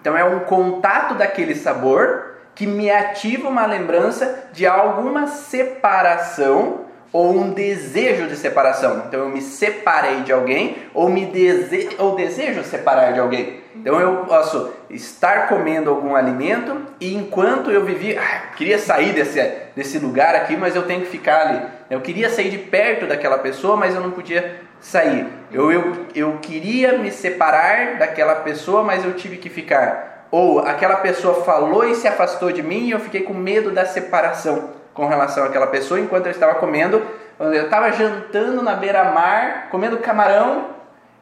Então, é um contato daquele sabor que me ativa uma lembrança de alguma separação ou um desejo de separação. Então eu me separei de alguém ou me dese... ou desejo separar de alguém. Então eu posso estar comendo algum alimento e enquanto eu vivi, ah, eu queria sair desse, desse lugar aqui, mas eu tenho que ficar ali. Eu queria sair de perto daquela pessoa, mas eu não podia sair. Eu, eu, eu queria me separar daquela pessoa, mas eu tive que ficar. Ou aquela pessoa falou e se afastou de mim e eu fiquei com medo da separação com relação àquela pessoa enquanto eu estava comendo. Eu estava jantando na beira-mar, comendo camarão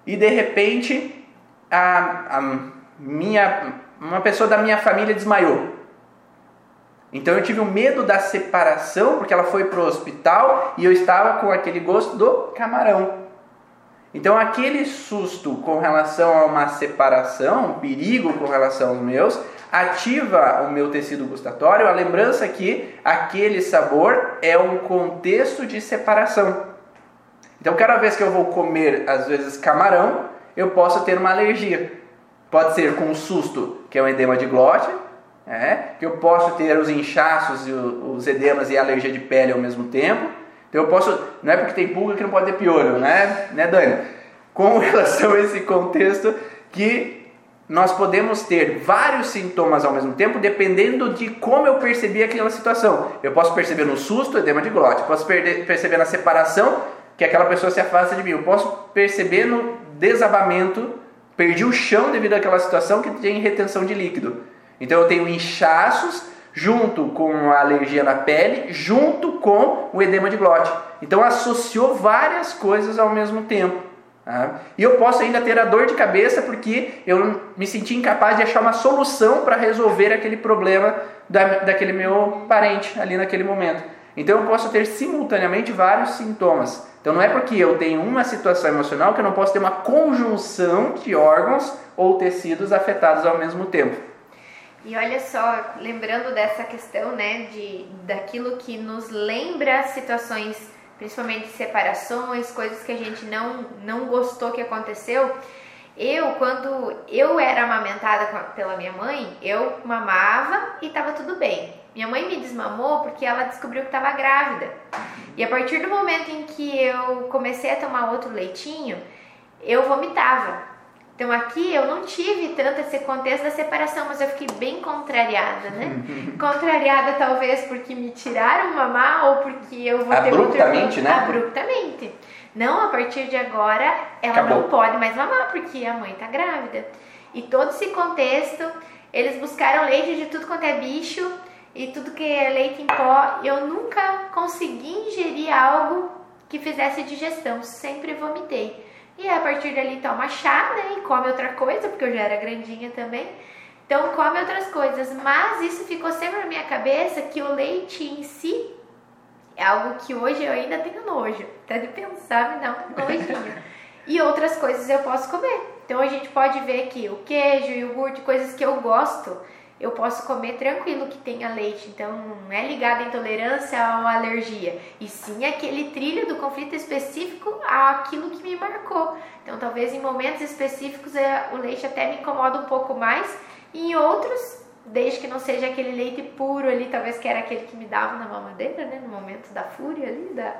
e de repente a, a minha, uma pessoa da minha família desmaiou. Então eu tive o um medo da separação porque ela foi para o hospital e eu estava com aquele gosto do camarão. Então aquele susto com relação a uma separação, um perigo com relação aos meus, ativa o meu tecido gustatório, a lembrança que aquele sabor é um contexto de separação. Então, cada vez que eu vou comer, às vezes, camarão, eu posso ter uma alergia. Pode ser com um susto, que é um edema de glote, é, que eu posso ter os inchaços os edemas e a alergia de pele ao mesmo tempo. Então eu posso, não é porque tem pulga que não pode ter piolho, né, né Dani? Com relação a esse contexto que nós podemos ter vários sintomas ao mesmo tempo, dependendo de como eu percebi aquela situação. Eu posso perceber no susto, edema de glote, posso perceber na separação, que aquela pessoa se afasta de mim, eu posso perceber no desabamento, perdi o chão devido àquela situação que tem retenção de líquido. Então eu tenho inchaços junto com a alergia na pele, junto com o edema de glote. Então associou várias coisas ao mesmo tempo. Tá? E eu posso ainda ter a dor de cabeça porque eu me senti incapaz de achar uma solução para resolver aquele problema da, daquele meu parente ali naquele momento. Então eu posso ter simultaneamente vários sintomas. Então não é porque eu tenho uma situação emocional que eu não posso ter uma conjunção de órgãos ou tecidos afetados ao mesmo tempo. E olha só, lembrando dessa questão, né, de daquilo que nos lembra situações principalmente separações, coisas que a gente não, não gostou que aconteceu. Eu, quando eu era amamentada pela minha mãe, eu mamava e estava tudo bem. Minha mãe me desmamou porque ela descobriu que estava grávida. E a partir do momento em que eu comecei a tomar outro leitinho, eu vomitava. Então aqui eu não tive tanto esse contexto da separação, mas eu fiquei bem contrariada, né? contrariada talvez porque me tiraram mamar ou porque eu vou ter Abruptamente, né? Abruptamente. Não, a partir de agora ela Acabou. não pode mais mamar porque a mãe tá grávida. E todo esse contexto, eles buscaram leite de tudo quanto é bicho e tudo que é leite em pó. Eu nunca consegui ingerir algo que fizesse digestão, sempre vomitei. E a partir dali toma chá, né? E come outra coisa, porque eu já era grandinha também. Então come outras coisas. Mas isso ficou sempre na minha cabeça que o leite em si é algo que hoje eu ainda tenho nojo. Até de pensar me dá um nojinho. e outras coisas eu posso comer. Então a gente pode ver que o queijo, o iogurte, coisas que eu gosto, eu posso comer tranquilo que tenha leite. Então não é ligado à intolerância ou à alergia, e sim aquele trilho do conflito específico àquilo que me marcou. Então talvez em momentos específicos é, o leite até me incomoda um pouco mais, e em outros, desde que não seja aquele leite puro ali, talvez que era aquele que me dava na mamadeira, né, no momento da fúria ali, da,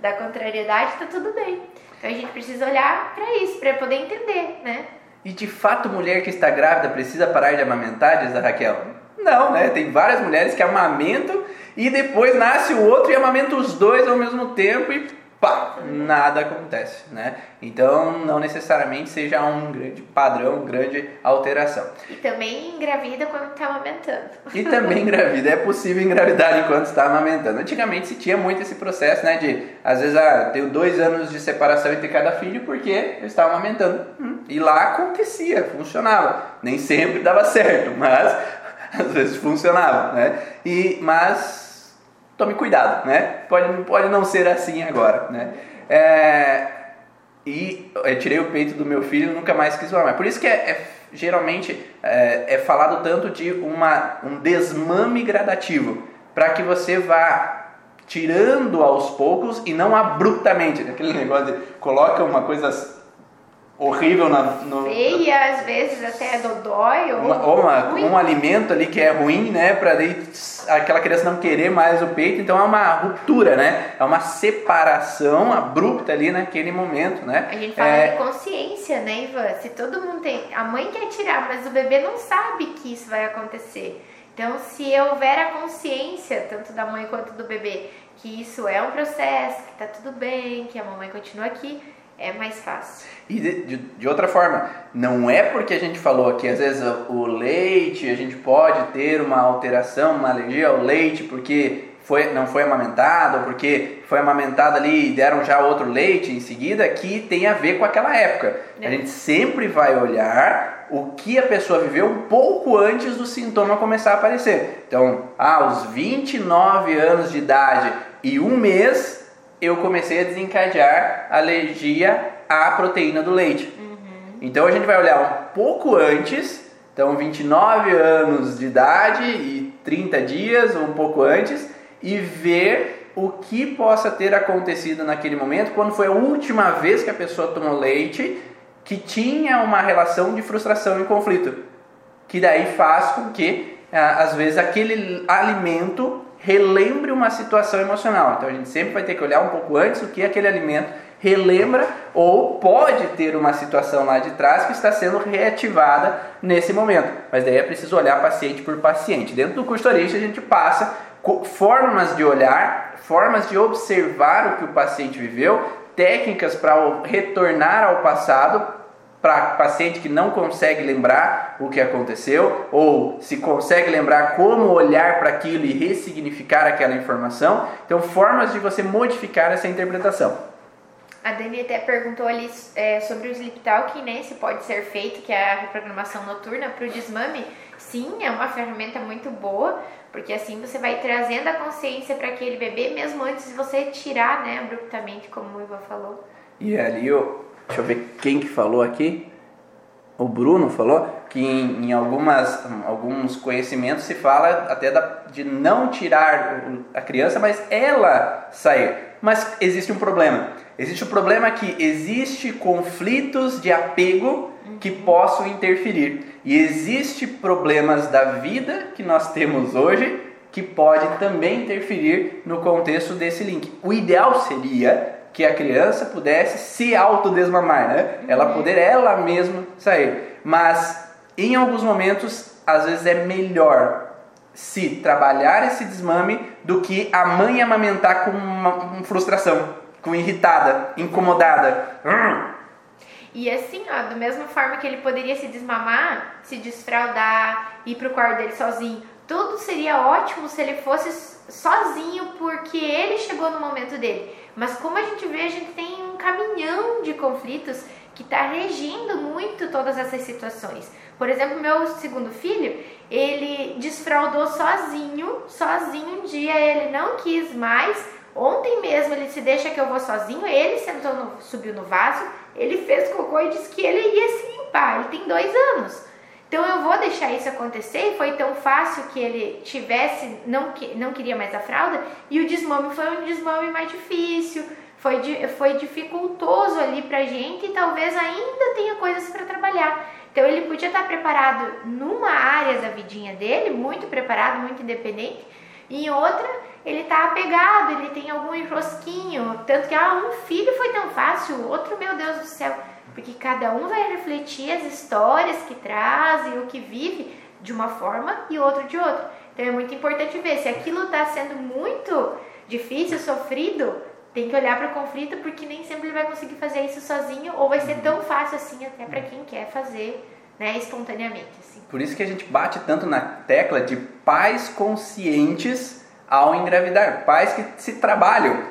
da contrariedade, tá tudo bem. Então a gente precisa olhar para isso, para poder entender, né? E de fato, mulher que está grávida precisa parar de amamentar, diz a Raquel? Não, né? Tem várias mulheres que amamentam e depois nasce o outro e amamenta os dois ao mesmo tempo e pá, nada acontece, né? Então, não necessariamente seja um grande padrão, grande alteração. E também engravida quando está amamentando. E também engravida, é possível engravidar enquanto está amamentando. Antigamente se tinha muito esse processo, né, de às vezes, ah, tenho dois anos de separação entre cada filho porque eu estava amamentando. Hum, e lá acontecia, funcionava. Nem sempre dava certo, mas às vezes funcionava, né? E, mas tome cuidado, né? Pode, pode não ser assim agora, né? É, e eu tirei o peito do meu filho e nunca mais quis mamar. Por isso que é, é geralmente é, é, falado tanto de uma, um desmame gradativo, para que você vá tirando aos poucos e não abruptamente. Aquele negócio de coloca uma coisa horrível na, no, feia, às vezes até dodói ou, uma, ou uma, um alimento ali que é ruim, né, para aquela criança não querer mais o peito, então é uma ruptura, né? É uma separação abrupta ali naquele momento, né? A gente fala é... de consciência, né, Ivan? Se todo mundo tem, a mãe quer tirar, mas o bebê não sabe que isso vai acontecer. Então, se houver a consciência, tanto da mãe quanto do bebê, que isso é um processo, que tá tudo bem, que a mamãe continua aqui, é mais fácil. E de, de, de, outra forma, não é porque a gente falou que às vezes o leite, a gente pode ter uma alteração, uma alergia ao leite, porque foi, não foi amamentado, ou porque foi amamentado ali e deram já outro leite em seguida, que tem a ver com aquela época. É. A gente sempre vai olhar o que a pessoa viveu um pouco antes do sintoma começar a aparecer. Então, aos 29 anos de idade e um mês, eu comecei a desencadear alergia à proteína do leite. Uhum. Então a gente vai olhar um pouco antes, então 29 anos de idade e 30 dias, ou um pouco antes, e ver o que possa ter acontecido naquele momento, quando foi a última vez que a pessoa tomou leite, que tinha uma relação de frustração e conflito. Que daí faz com que, às vezes, aquele alimento relembre uma situação emocional. Então a gente sempre vai ter que olhar um pouco antes o que aquele alimento relembra ou pode ter uma situação lá de trás que está sendo reativada nesse momento. Mas daí é preciso olhar paciente por paciente. Dentro do curso Origem a gente passa formas de olhar, formas de observar o que o paciente viveu, técnicas para retornar ao passado para paciente que não consegue lembrar o que aconteceu ou se consegue lembrar como olhar para aquilo e ressignificar aquela informação. Então, formas de você modificar essa interpretação. A Dani até perguntou ali é, sobre o sleep talking, né? Se pode ser feito, que é a reprogramação noturna para o desmame. Sim, é uma ferramenta muito boa, porque assim você vai trazendo a consciência para aquele bebê, mesmo antes de você tirar, né, abruptamente, como o Ivan falou. E ali eu Deixa eu ver quem que falou aqui. O Bruno falou que em, em algumas, alguns conhecimentos se fala até da, de não tirar a criança, mas ela sair. Mas existe um problema. Existe o um problema que existe conflitos de apego que possam interferir. E existe problemas da vida que nós temos hoje que podem também interferir no contexto desse link. O ideal seria que a criança pudesse se autodesmamar, né? Ela uhum. poder ela mesma sair. Mas em alguns momentos, às vezes é melhor se trabalhar esse desmame do que a mãe amamentar com uma, uma frustração, com irritada, incomodada. Hum. E assim, ó, da mesma forma que ele poderia se desmamar, se desfraldar, ir pro quarto dele sozinho, tudo seria ótimo se ele fosse sozinho porque ele chegou no momento dele. Mas como a gente vê, a gente tem um caminhão de conflitos que está regindo muito todas essas situações. Por exemplo, meu segundo filho, ele desfraudou sozinho, sozinho um dia, ele não quis mais. Ontem mesmo ele se deixa que eu vou sozinho, ele sentou no, subiu no vaso, ele fez cocô e disse que ele ia se limpar. Ele tem dois anos. Então eu vou deixar isso acontecer. Foi tão fácil que ele tivesse, não, não queria mais a fralda, e o desmame foi um desmame mais difícil, foi, foi dificultoso ali pra gente e talvez ainda tenha coisas para trabalhar. Então ele podia estar preparado numa área da vidinha dele, muito preparado, muito independente, e em outra ele está apegado, ele tem algum enrosquinho, tanto que ah, um filho foi tão fácil, o outro, meu Deus do céu porque cada um vai refletir as histórias que traz e o que vive de uma forma e outro de outra. Então é muito importante ver se aquilo está sendo muito difícil, sofrido, tem que olhar para o conflito porque nem sempre ele vai conseguir fazer isso sozinho ou vai ser tão fácil assim até para quem quer fazer, né, espontaneamente. Assim. Por isso que a gente bate tanto na tecla de pais conscientes ao engravidar, pais que se trabalham,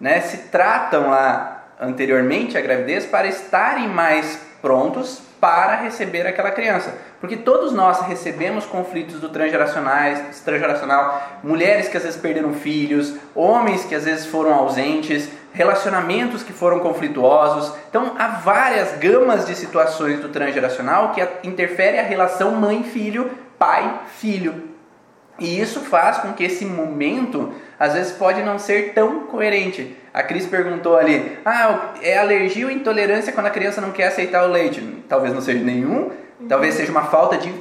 né, se tratam lá anteriormente à gravidez para estarem mais prontos para receber aquela criança. Porque todos nós recebemos conflitos do transgeracionais, transgeracional, mulheres que às vezes perderam filhos, homens que às vezes foram ausentes, relacionamentos que foram conflituosos. Então há várias gamas de situações do transgeracional que interferem a relação mãe-filho, pai-filho. E isso faz com que esse momento, às vezes, pode não ser tão coerente. A Cris perguntou ali: ah, é alergia ou intolerância quando a criança não quer aceitar o leite? Talvez não seja nenhum, talvez seja uma falta de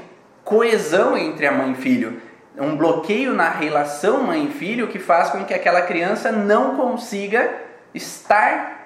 coesão entre a mãe e filho. Um bloqueio na relação mãe e filho que faz com que aquela criança não consiga estar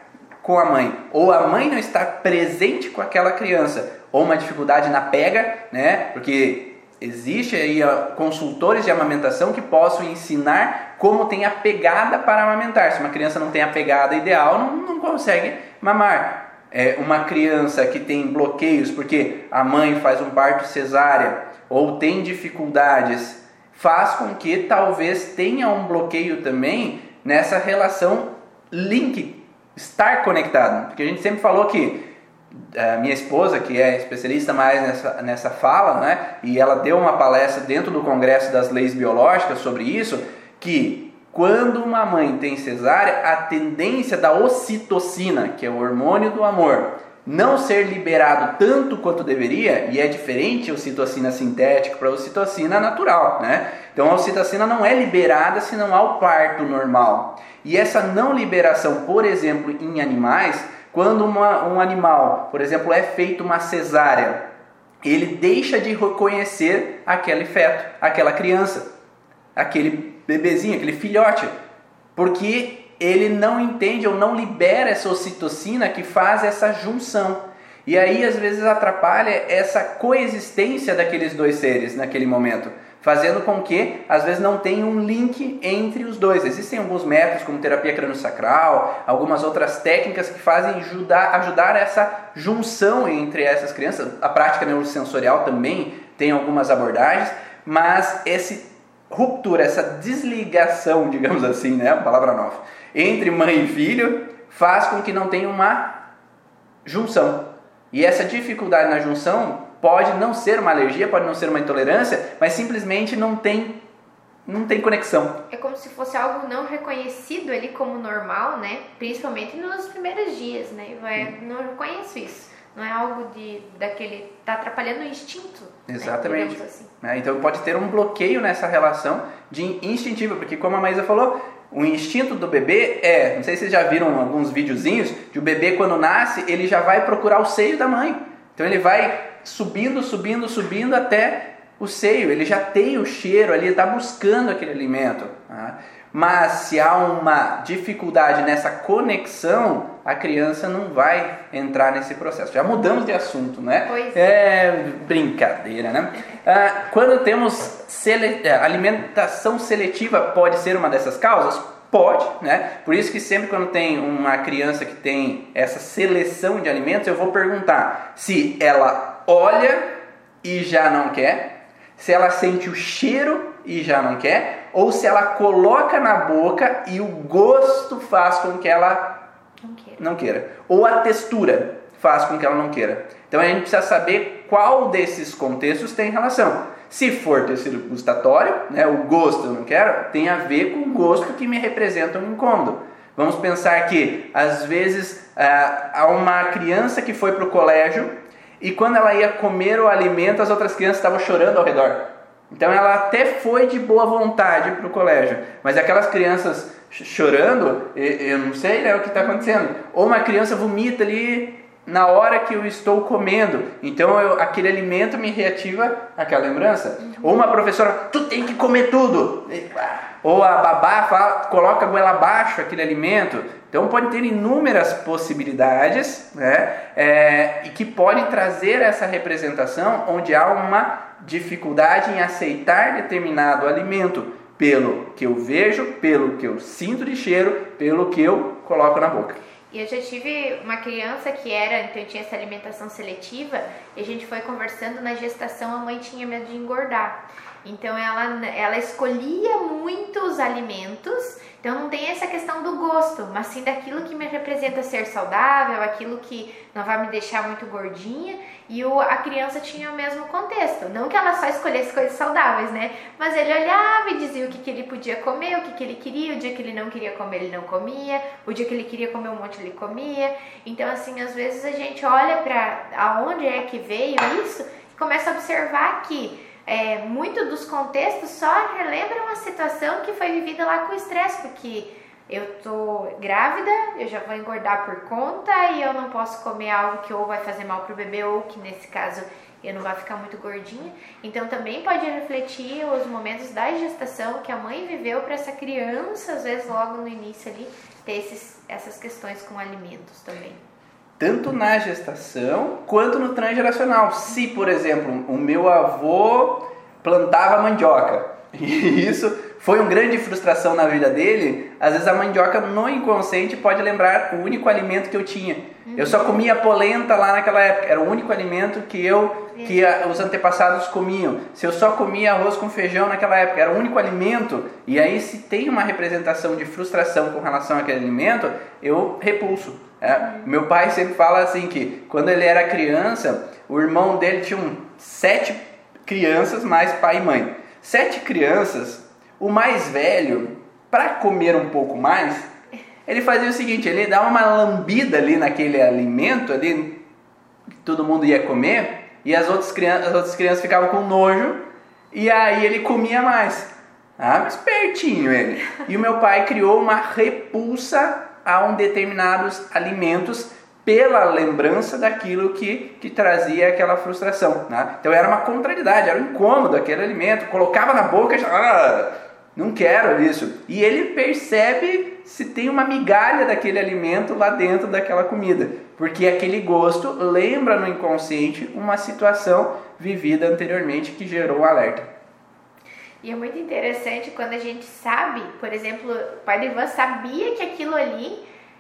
com a mãe, ou a mãe não estar presente com aquela criança, ou uma dificuldade na pega, né? Porque Existe aí consultores de amamentação que possam ensinar como tem a pegada para amamentar. Se uma criança não tem a pegada ideal, não, não consegue mamar. É uma criança que tem bloqueios porque a mãe faz um parto cesárea ou tem dificuldades, faz com que talvez tenha um bloqueio também nessa relação link, estar conectado. Porque a gente sempre falou que a minha esposa, que é especialista mais nessa, nessa fala, né, e ela deu uma palestra dentro do Congresso das Leis Biológicas sobre isso, que quando uma mãe tem cesárea, a tendência da ocitocina, que é o hormônio do amor, não ser liberado tanto quanto deveria, e é diferente a ocitocina sintética para a ocitocina natural, né? Então a ocitocina não é liberada se não há o parto normal. E essa não liberação, por exemplo, em animais, quando uma, um animal, por exemplo, é feito uma cesárea, ele deixa de reconhecer aquele feto, aquela criança, aquele bebezinho, aquele filhote, porque ele não entende ou não libera essa ocitocina que faz essa junção. E aí às vezes atrapalha essa coexistência daqueles dois seres naquele momento fazendo com que às vezes não tenha um link entre os dois. Existem alguns métodos como terapia crânio-sacral, algumas outras técnicas que fazem ajudar, ajudar essa junção entre essas crianças. A prática neurosensorial também tem algumas abordagens, mas esse ruptura, essa desligação, digamos assim, né, palavra nova, entre mãe e filho faz com que não tenha uma junção. E essa dificuldade na junção pode não ser uma alergia, pode não ser uma intolerância, mas simplesmente não tem não tem conexão. É como se fosse algo não reconhecido ali como normal, né? Principalmente nos primeiros dias, né? Vai, não reconheço isso. Não é algo de daquele tá atrapalhando o instinto. Né? Exatamente. Né? Assim. É, então pode ter um bloqueio nessa relação de instintivo, porque como a Maísa falou, o instinto do bebê é, não sei se vocês já viram alguns videozinhos, de o bebê quando nasce, ele já vai procurar o seio da mãe. Então ele vai subindo, subindo, subindo até o seio. Ele já tem o cheiro ali, está buscando aquele alimento. Tá? Mas se há uma dificuldade nessa conexão, a criança não vai entrar nesse processo. Já mudamos de assunto, né? Pois é. brincadeira, né? Ah, quando temos sele... É, alimentação seletiva, pode ser uma dessas causas? Pode, né? Por isso que sempre quando tem uma criança que tem essa seleção de alimentos, eu vou perguntar se ela olha e já não quer, se ela sente o cheiro e já não quer, ou se ela coloca na boca e o gosto faz com que ela não queira. Não queira. Ou a textura faz com que ela não queira. Então a gente precisa saber qual desses contextos tem relação. Se for tecido gustatório, né, o gosto eu não quero, tem a ver com o gosto que me representa um incômodo. Vamos pensar que às vezes ah, há uma criança que foi para o colégio e quando ela ia comer o alimento, as outras crianças estavam chorando ao redor. Então ela até foi de boa vontade para o colégio, mas aquelas crianças chorando, eu não sei né, o que está acontecendo. Ou uma criança vomita ali na hora que eu estou comendo, então eu, aquele alimento me reativa aquela lembrança. Ou uma professora, tu tem que comer tudo. Ou a babá fala, coloca a goela abaixo aquele alimento. Então pode ter inúmeras possibilidades, né? É, e que pode trazer essa representação onde há uma dificuldade em aceitar determinado alimento pelo que eu vejo, pelo que eu sinto de cheiro, pelo que eu coloco na boca. E eu já tive uma criança que era, então tinha essa alimentação seletiva, e a gente foi conversando na gestação, a mãe tinha medo de engordar. Então ela, ela escolhia muitos alimentos, então não tem essa questão do gosto, mas sim daquilo que me representa ser saudável, aquilo que não vai me deixar muito gordinha. E o, a criança tinha o mesmo contexto. Não que ela só escolhesse coisas saudáveis, né? Mas ele olhava e dizia o que, que ele podia comer, o que, que ele queria, o dia que ele não queria comer, ele não comia, o dia que ele queria comer um monte, ele comia. Então, assim, às vezes a gente olha para aonde é que veio isso e começa a observar que é, muito dos contextos só relembram uma situação que foi vivida lá com estresse, porque eu tô grávida, eu já vou engordar por conta e eu não posso comer algo que ou vai fazer mal pro bebê ou que nesse caso eu não vai ficar muito gordinha. Então também pode refletir os momentos da gestação que a mãe viveu para essa criança, às vezes logo no início ali, ter esses, essas questões com alimentos também. Tanto na gestação quanto no transgeracional. Se, por exemplo, o meu avô plantava mandioca e isso foi uma grande frustração na vida dele, às vezes a mandioca no inconsciente pode lembrar o único alimento que eu tinha. Uhum. Eu só comia polenta lá naquela época, era o único alimento que eu que a, os antepassados comiam. Se eu só comia arroz com feijão naquela época, era o único alimento. E aí se tem uma representação de frustração com relação àquele alimento, eu repulso. É. Meu pai sempre fala assim que quando ele era criança, o irmão dele tinha um, sete crianças mais pai e mãe. Sete crianças o mais velho, para comer um pouco mais, ele fazia o seguinte: ele dava uma lambida ali naquele alimento ali, que todo mundo ia comer, e as outras crianças, as outras crianças ficavam com nojo, e aí ele comia mais. Ah, espertinho ele. E o meu pai criou uma repulsa a um determinados alimentos pela lembrança daquilo que, que trazia aquela frustração. Né? Então era uma contrariedade, era um incômodo aquele alimento, colocava na boca e já, ah, não quero isso. E ele percebe se tem uma migalha daquele alimento lá dentro daquela comida, porque aquele gosto lembra no inconsciente uma situação vivida anteriormente que gerou um alerta. E é muito interessante quando a gente sabe, por exemplo, o pai Ivan sabia que aquilo ali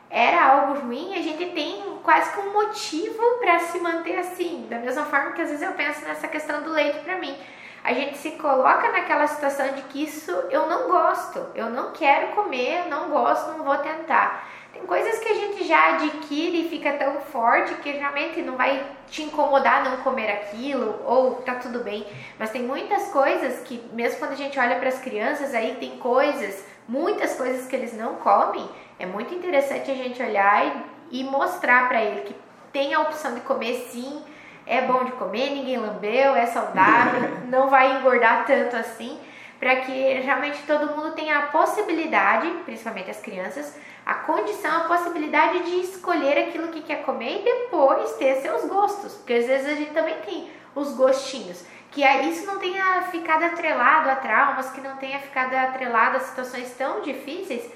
era algo ruim, a gente tem quase que um motivo para se manter assim. Da mesma forma que às vezes eu penso nessa questão do leite para mim a gente se coloca naquela situação de que isso eu não gosto, eu não quero comer, não gosto, não vou tentar. Tem coisas que a gente já adquire e fica tão forte que realmente não vai te incomodar não comer aquilo ou tá tudo bem. Mas tem muitas coisas que, mesmo quando a gente olha para as crianças, aí tem coisas, muitas coisas que eles não comem. É muito interessante a gente olhar e, e mostrar para ele que tem a opção de comer sim, é bom de comer, ninguém lambeu, é saudável, não vai engordar tanto assim, para que realmente todo mundo tenha a possibilidade, principalmente as crianças, a condição, a possibilidade de escolher aquilo que quer comer e depois ter seus gostos, porque às vezes a gente também tem os gostinhos, que isso não tenha ficado atrelado a traumas, que não tenha ficado atrelado a situações tão difíceis,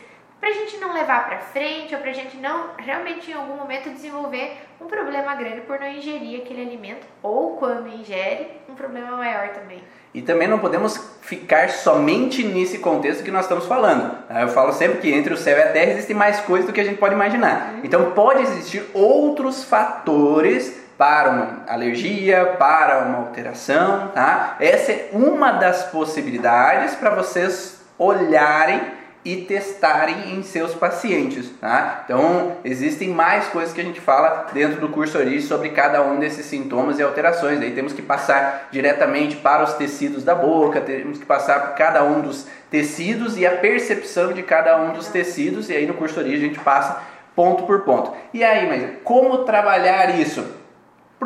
para a gente não levar para frente ou para a gente não realmente em algum momento desenvolver um problema grande por não ingerir aquele alimento ou quando ingere um problema maior também. E também não podemos ficar somente nesse contexto que nós estamos falando. Eu falo sempre que entre o céu e a terra existem mais coisas do que a gente pode imaginar. Uhum. Então pode existir outros fatores para uma alergia, para uma alteração, tá? Essa é uma das possibilidades para vocês olharem e testarem em seus pacientes. Tá? Então, existem mais coisas que a gente fala dentro do curso Origem sobre cada um desses sintomas e alterações. Aí temos que passar diretamente para os tecidos da boca, temos que passar por cada um dos tecidos e a percepção de cada um dos tecidos. E aí no curso Origem a gente passa ponto por ponto. E aí, mas como trabalhar isso?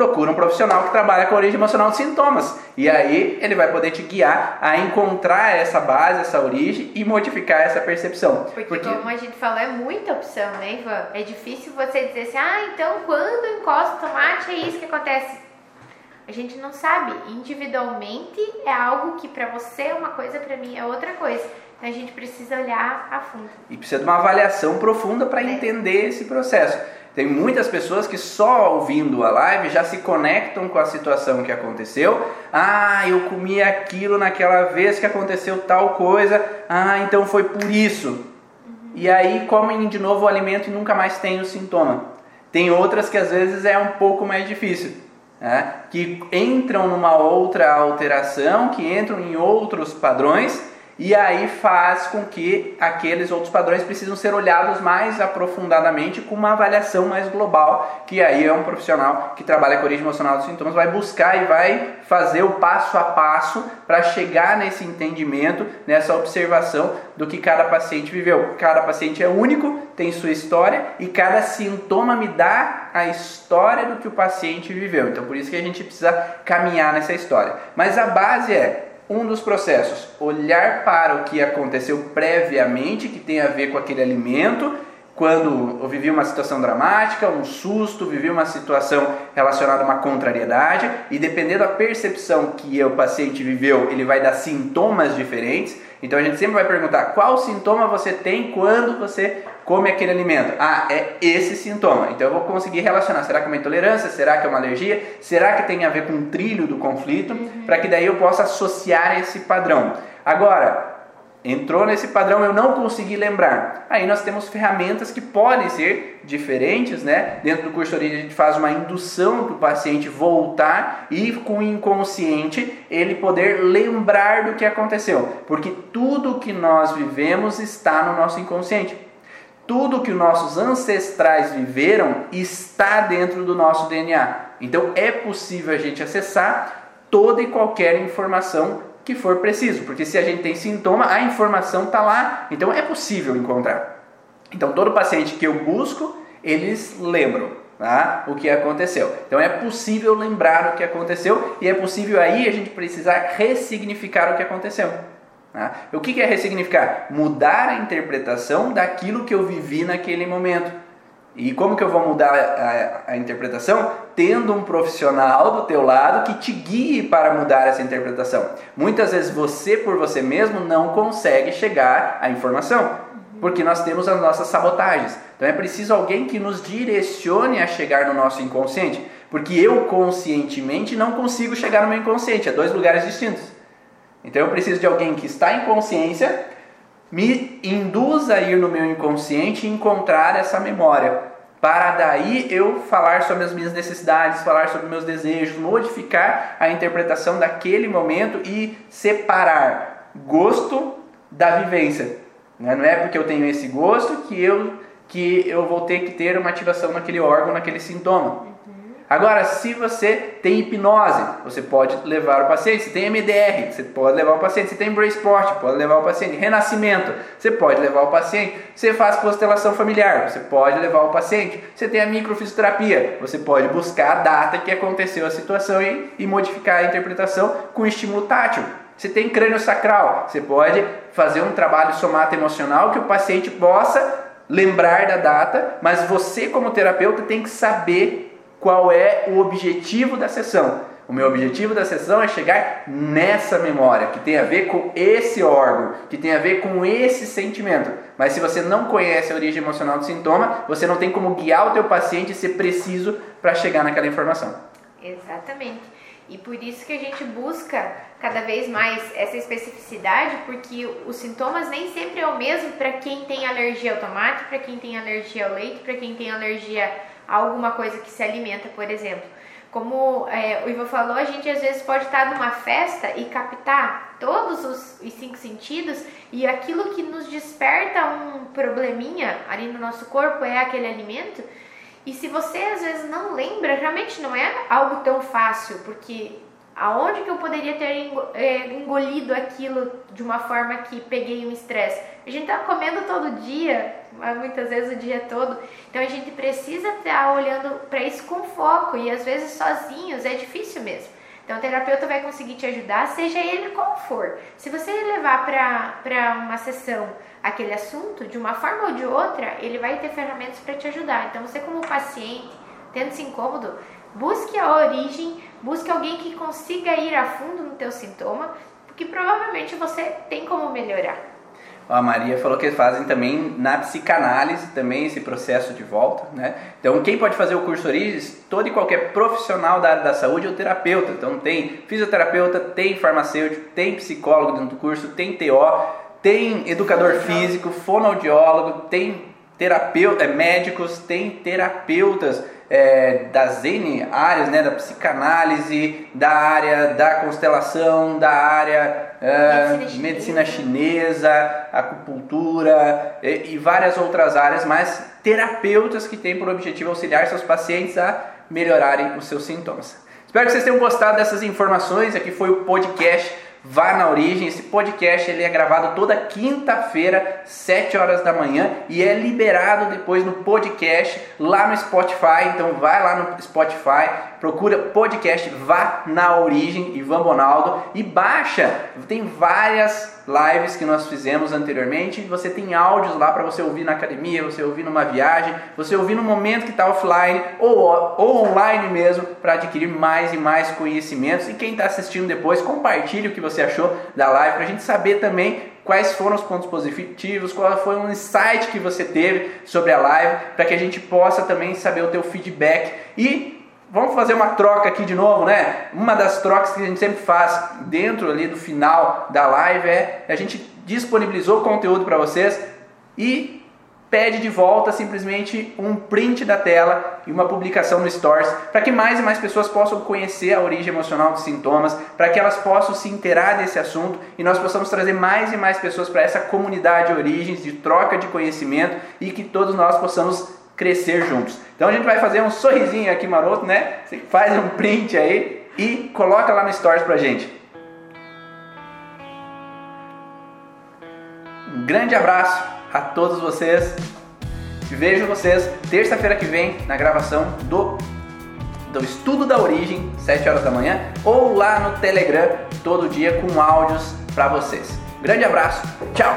Procura um profissional que trabalha com a origem emocional de sintomas. E aí ele vai poder te guiar a encontrar essa base, essa origem e modificar essa percepção. Porque, Porque... como a gente falou, é muita opção, né, Ivan? É difícil você dizer assim, ah, então quando encosta o tomate é isso que acontece. A gente não sabe. Individualmente é algo que para você é uma coisa, para mim é outra coisa. Então a gente precisa olhar a fundo. E precisa de uma avaliação profunda para é. entender esse processo. Tem muitas pessoas que só ouvindo a live já se conectam com a situação que aconteceu. Ah, eu comi aquilo naquela vez que aconteceu tal coisa. Ah, então foi por isso. E aí comem de novo o alimento e nunca mais tem o sintoma. Tem outras que às vezes é um pouco mais difícil. Né? Que entram numa outra alteração, que entram em outros padrões e aí faz com que aqueles outros padrões precisam ser olhados mais aprofundadamente com uma avaliação mais global, que aí é um profissional que trabalha com origem emocional dos sintomas, vai buscar e vai fazer o passo a passo para chegar nesse entendimento, nessa observação do que cada paciente viveu. Cada paciente é único, tem sua história e cada sintoma me dá a história do que o paciente viveu. Então por isso que a gente precisa caminhar nessa história. Mas a base é um dos processos, olhar para o que aconteceu previamente, que tem a ver com aquele alimento, quando eu vivi uma situação dramática, um susto, vivi uma situação relacionada a uma contrariedade, e dependendo da percepção que o paciente viveu, ele vai dar sintomas diferentes. Então a gente sempre vai perguntar qual sintoma você tem quando você come aquele alimento. Ah, é esse sintoma. Então eu vou conseguir relacionar. Será que é uma intolerância? Será que é uma alergia? Será que tem a ver com o trilho do conflito? Uhum. Para que daí eu possa associar esse padrão. Agora, entrou nesse padrão, eu não consegui lembrar. Aí nós temos ferramentas que podem ser diferentes, né? Dentro do curso Origem a gente faz uma indução para o paciente voltar e com o inconsciente ele poder lembrar do que aconteceu, porque tudo que nós vivemos está no nosso inconsciente. Tudo que os nossos ancestrais viveram está dentro do nosso DNA. Então é possível a gente acessar toda e qualquer informação que for preciso, porque se a gente tem sintoma, a informação está lá, então é possível encontrar. Então todo paciente que eu busco, eles lembram tá? o que aconteceu. Então é possível lembrar o que aconteceu e é possível aí a gente precisar ressignificar o que aconteceu. Tá? O que é ressignificar? Mudar a interpretação daquilo que eu vivi naquele momento. E como que eu vou mudar a, a, interpretação? Tendo um profissional do teu lado que te guie para mudar essa interpretação. Muitas vezes você por você mesmo não consegue chegar à informação, porque nós temos as nossas sabotagens. Então é preciso alguém que nos direcione a chegar no nosso inconsciente, porque eu conscientemente não consigo chegar no meu inconsciente, é dois lugares distintos. Então eu preciso de alguém que está em consciência me induz a ir no meu inconsciente e encontrar essa memória. Para daí eu falar sobre as minhas necessidades, falar sobre meus desejos, modificar a interpretação daquele momento e separar gosto da vivência. Né? Não é porque eu tenho esse gosto que eu, que eu vou ter que ter uma ativação naquele órgão, naquele sintoma. Agora, se você tem hipnose, você pode levar o paciente. Se tem MDR, você pode levar o paciente. Se tem Braceport, pode levar o paciente. Renascimento, você pode levar o paciente. Você faz constelação familiar, você pode levar o paciente. Você tem a microfisioterapia, você pode buscar a data que aconteceu a situação e, e modificar a interpretação com estímulo tátil. Você tem crânio sacral, você pode fazer um trabalho somato emocional que o paciente possa lembrar da data, mas você como terapeuta tem que saber qual é o objetivo da sessão. O meu objetivo da sessão é chegar nessa memória, que tem a ver com esse órgão, que tem a ver com esse sentimento. Mas se você não conhece a origem emocional do sintoma, você não tem como guiar o teu paciente e ser preciso para chegar naquela informação. Exatamente. E por isso que a gente busca cada vez mais essa especificidade, porque os sintomas nem sempre é o mesmo para quem tem alergia ao tomate, para quem tem alergia ao leite, para quem tem alergia alguma coisa que se alimenta, por exemplo. Como é, o Ivo falou, a gente às vezes pode estar numa festa e captar todos os, os cinco sentidos e aquilo que nos desperta um probleminha ali no nosso corpo é aquele alimento. E se você às vezes não lembra, realmente não é algo tão fácil, porque aonde que eu poderia ter é, engolido aquilo de uma forma que peguei um estresse? A gente tá comendo todo dia, muitas vezes o dia todo, então a gente precisa estar olhando para isso com foco e às vezes sozinhos é difícil mesmo. Então o terapeuta vai conseguir te ajudar, seja ele qual for. Se você levar para uma sessão aquele assunto, de uma forma ou de outra, ele vai ter ferramentas para te ajudar. Então você como paciente, tendo-se incômodo, busque a origem Busque alguém que consiga ir a fundo no teu sintoma, porque provavelmente você tem como melhorar. A Maria falou que fazem também na psicanálise também esse processo de volta, né? Então quem pode fazer o curso Origens? Todo e qualquer profissional da área da saúde ou terapeuta. Então tem fisioterapeuta, tem farmacêutico, tem psicólogo dentro do curso, tem TO, tem educador físico, fonoaudiólogo, tem terapeuta, é, médicos, tem terapeutas é, das N áreas, né, da psicanálise, da área da constelação, da área é, medicina, medicina chinesa, acupuntura e, e várias outras áreas, mas terapeutas que têm por objetivo auxiliar seus pacientes a melhorarem os seus sintomas. Espero que vocês tenham gostado dessas informações. Aqui foi o podcast Vá na Origem. Esse podcast ele é gravado toda quinta-feira, 7 horas da manhã e é liberado depois no podcast lá no Spotify. Então vai lá no Spotify, procura podcast Vá na Origem Ivan Bonaldo e baixa. Tem várias lives que nós fizemos anteriormente. Você tem áudios lá para você ouvir na academia, você ouvir numa viagem, você ouvir no momento que está offline ou, ou online mesmo para adquirir mais e mais conhecimentos. E quem está assistindo depois, compartilhe o que você achou da live para a gente saber também quais foram os pontos positivos, qual foi um insight que você teve sobre a live, para que a gente possa também saber o teu feedback e Vamos fazer uma troca aqui de novo, né? Uma das trocas que a gente sempre faz dentro ali do final da live é a gente disponibilizou conteúdo para vocês e pede de volta simplesmente um print da tela e uma publicação no Stories para que mais e mais pessoas possam conhecer a origem emocional dos sintomas, para que elas possam se inteirar desse assunto e nós possamos trazer mais e mais pessoas para essa comunidade Origens de troca de conhecimento e que todos nós possamos crescer juntos. Então a gente vai fazer um sorrisinho aqui maroto, né? Você faz um print aí e coloca lá no Stories pra gente. Um grande abraço a todos vocês. Vejo vocês terça-feira que vem na gravação do, do Estudo da Origem, 7 horas da manhã, ou lá no Telegram, todo dia com áudios para vocês. Grande abraço, tchau!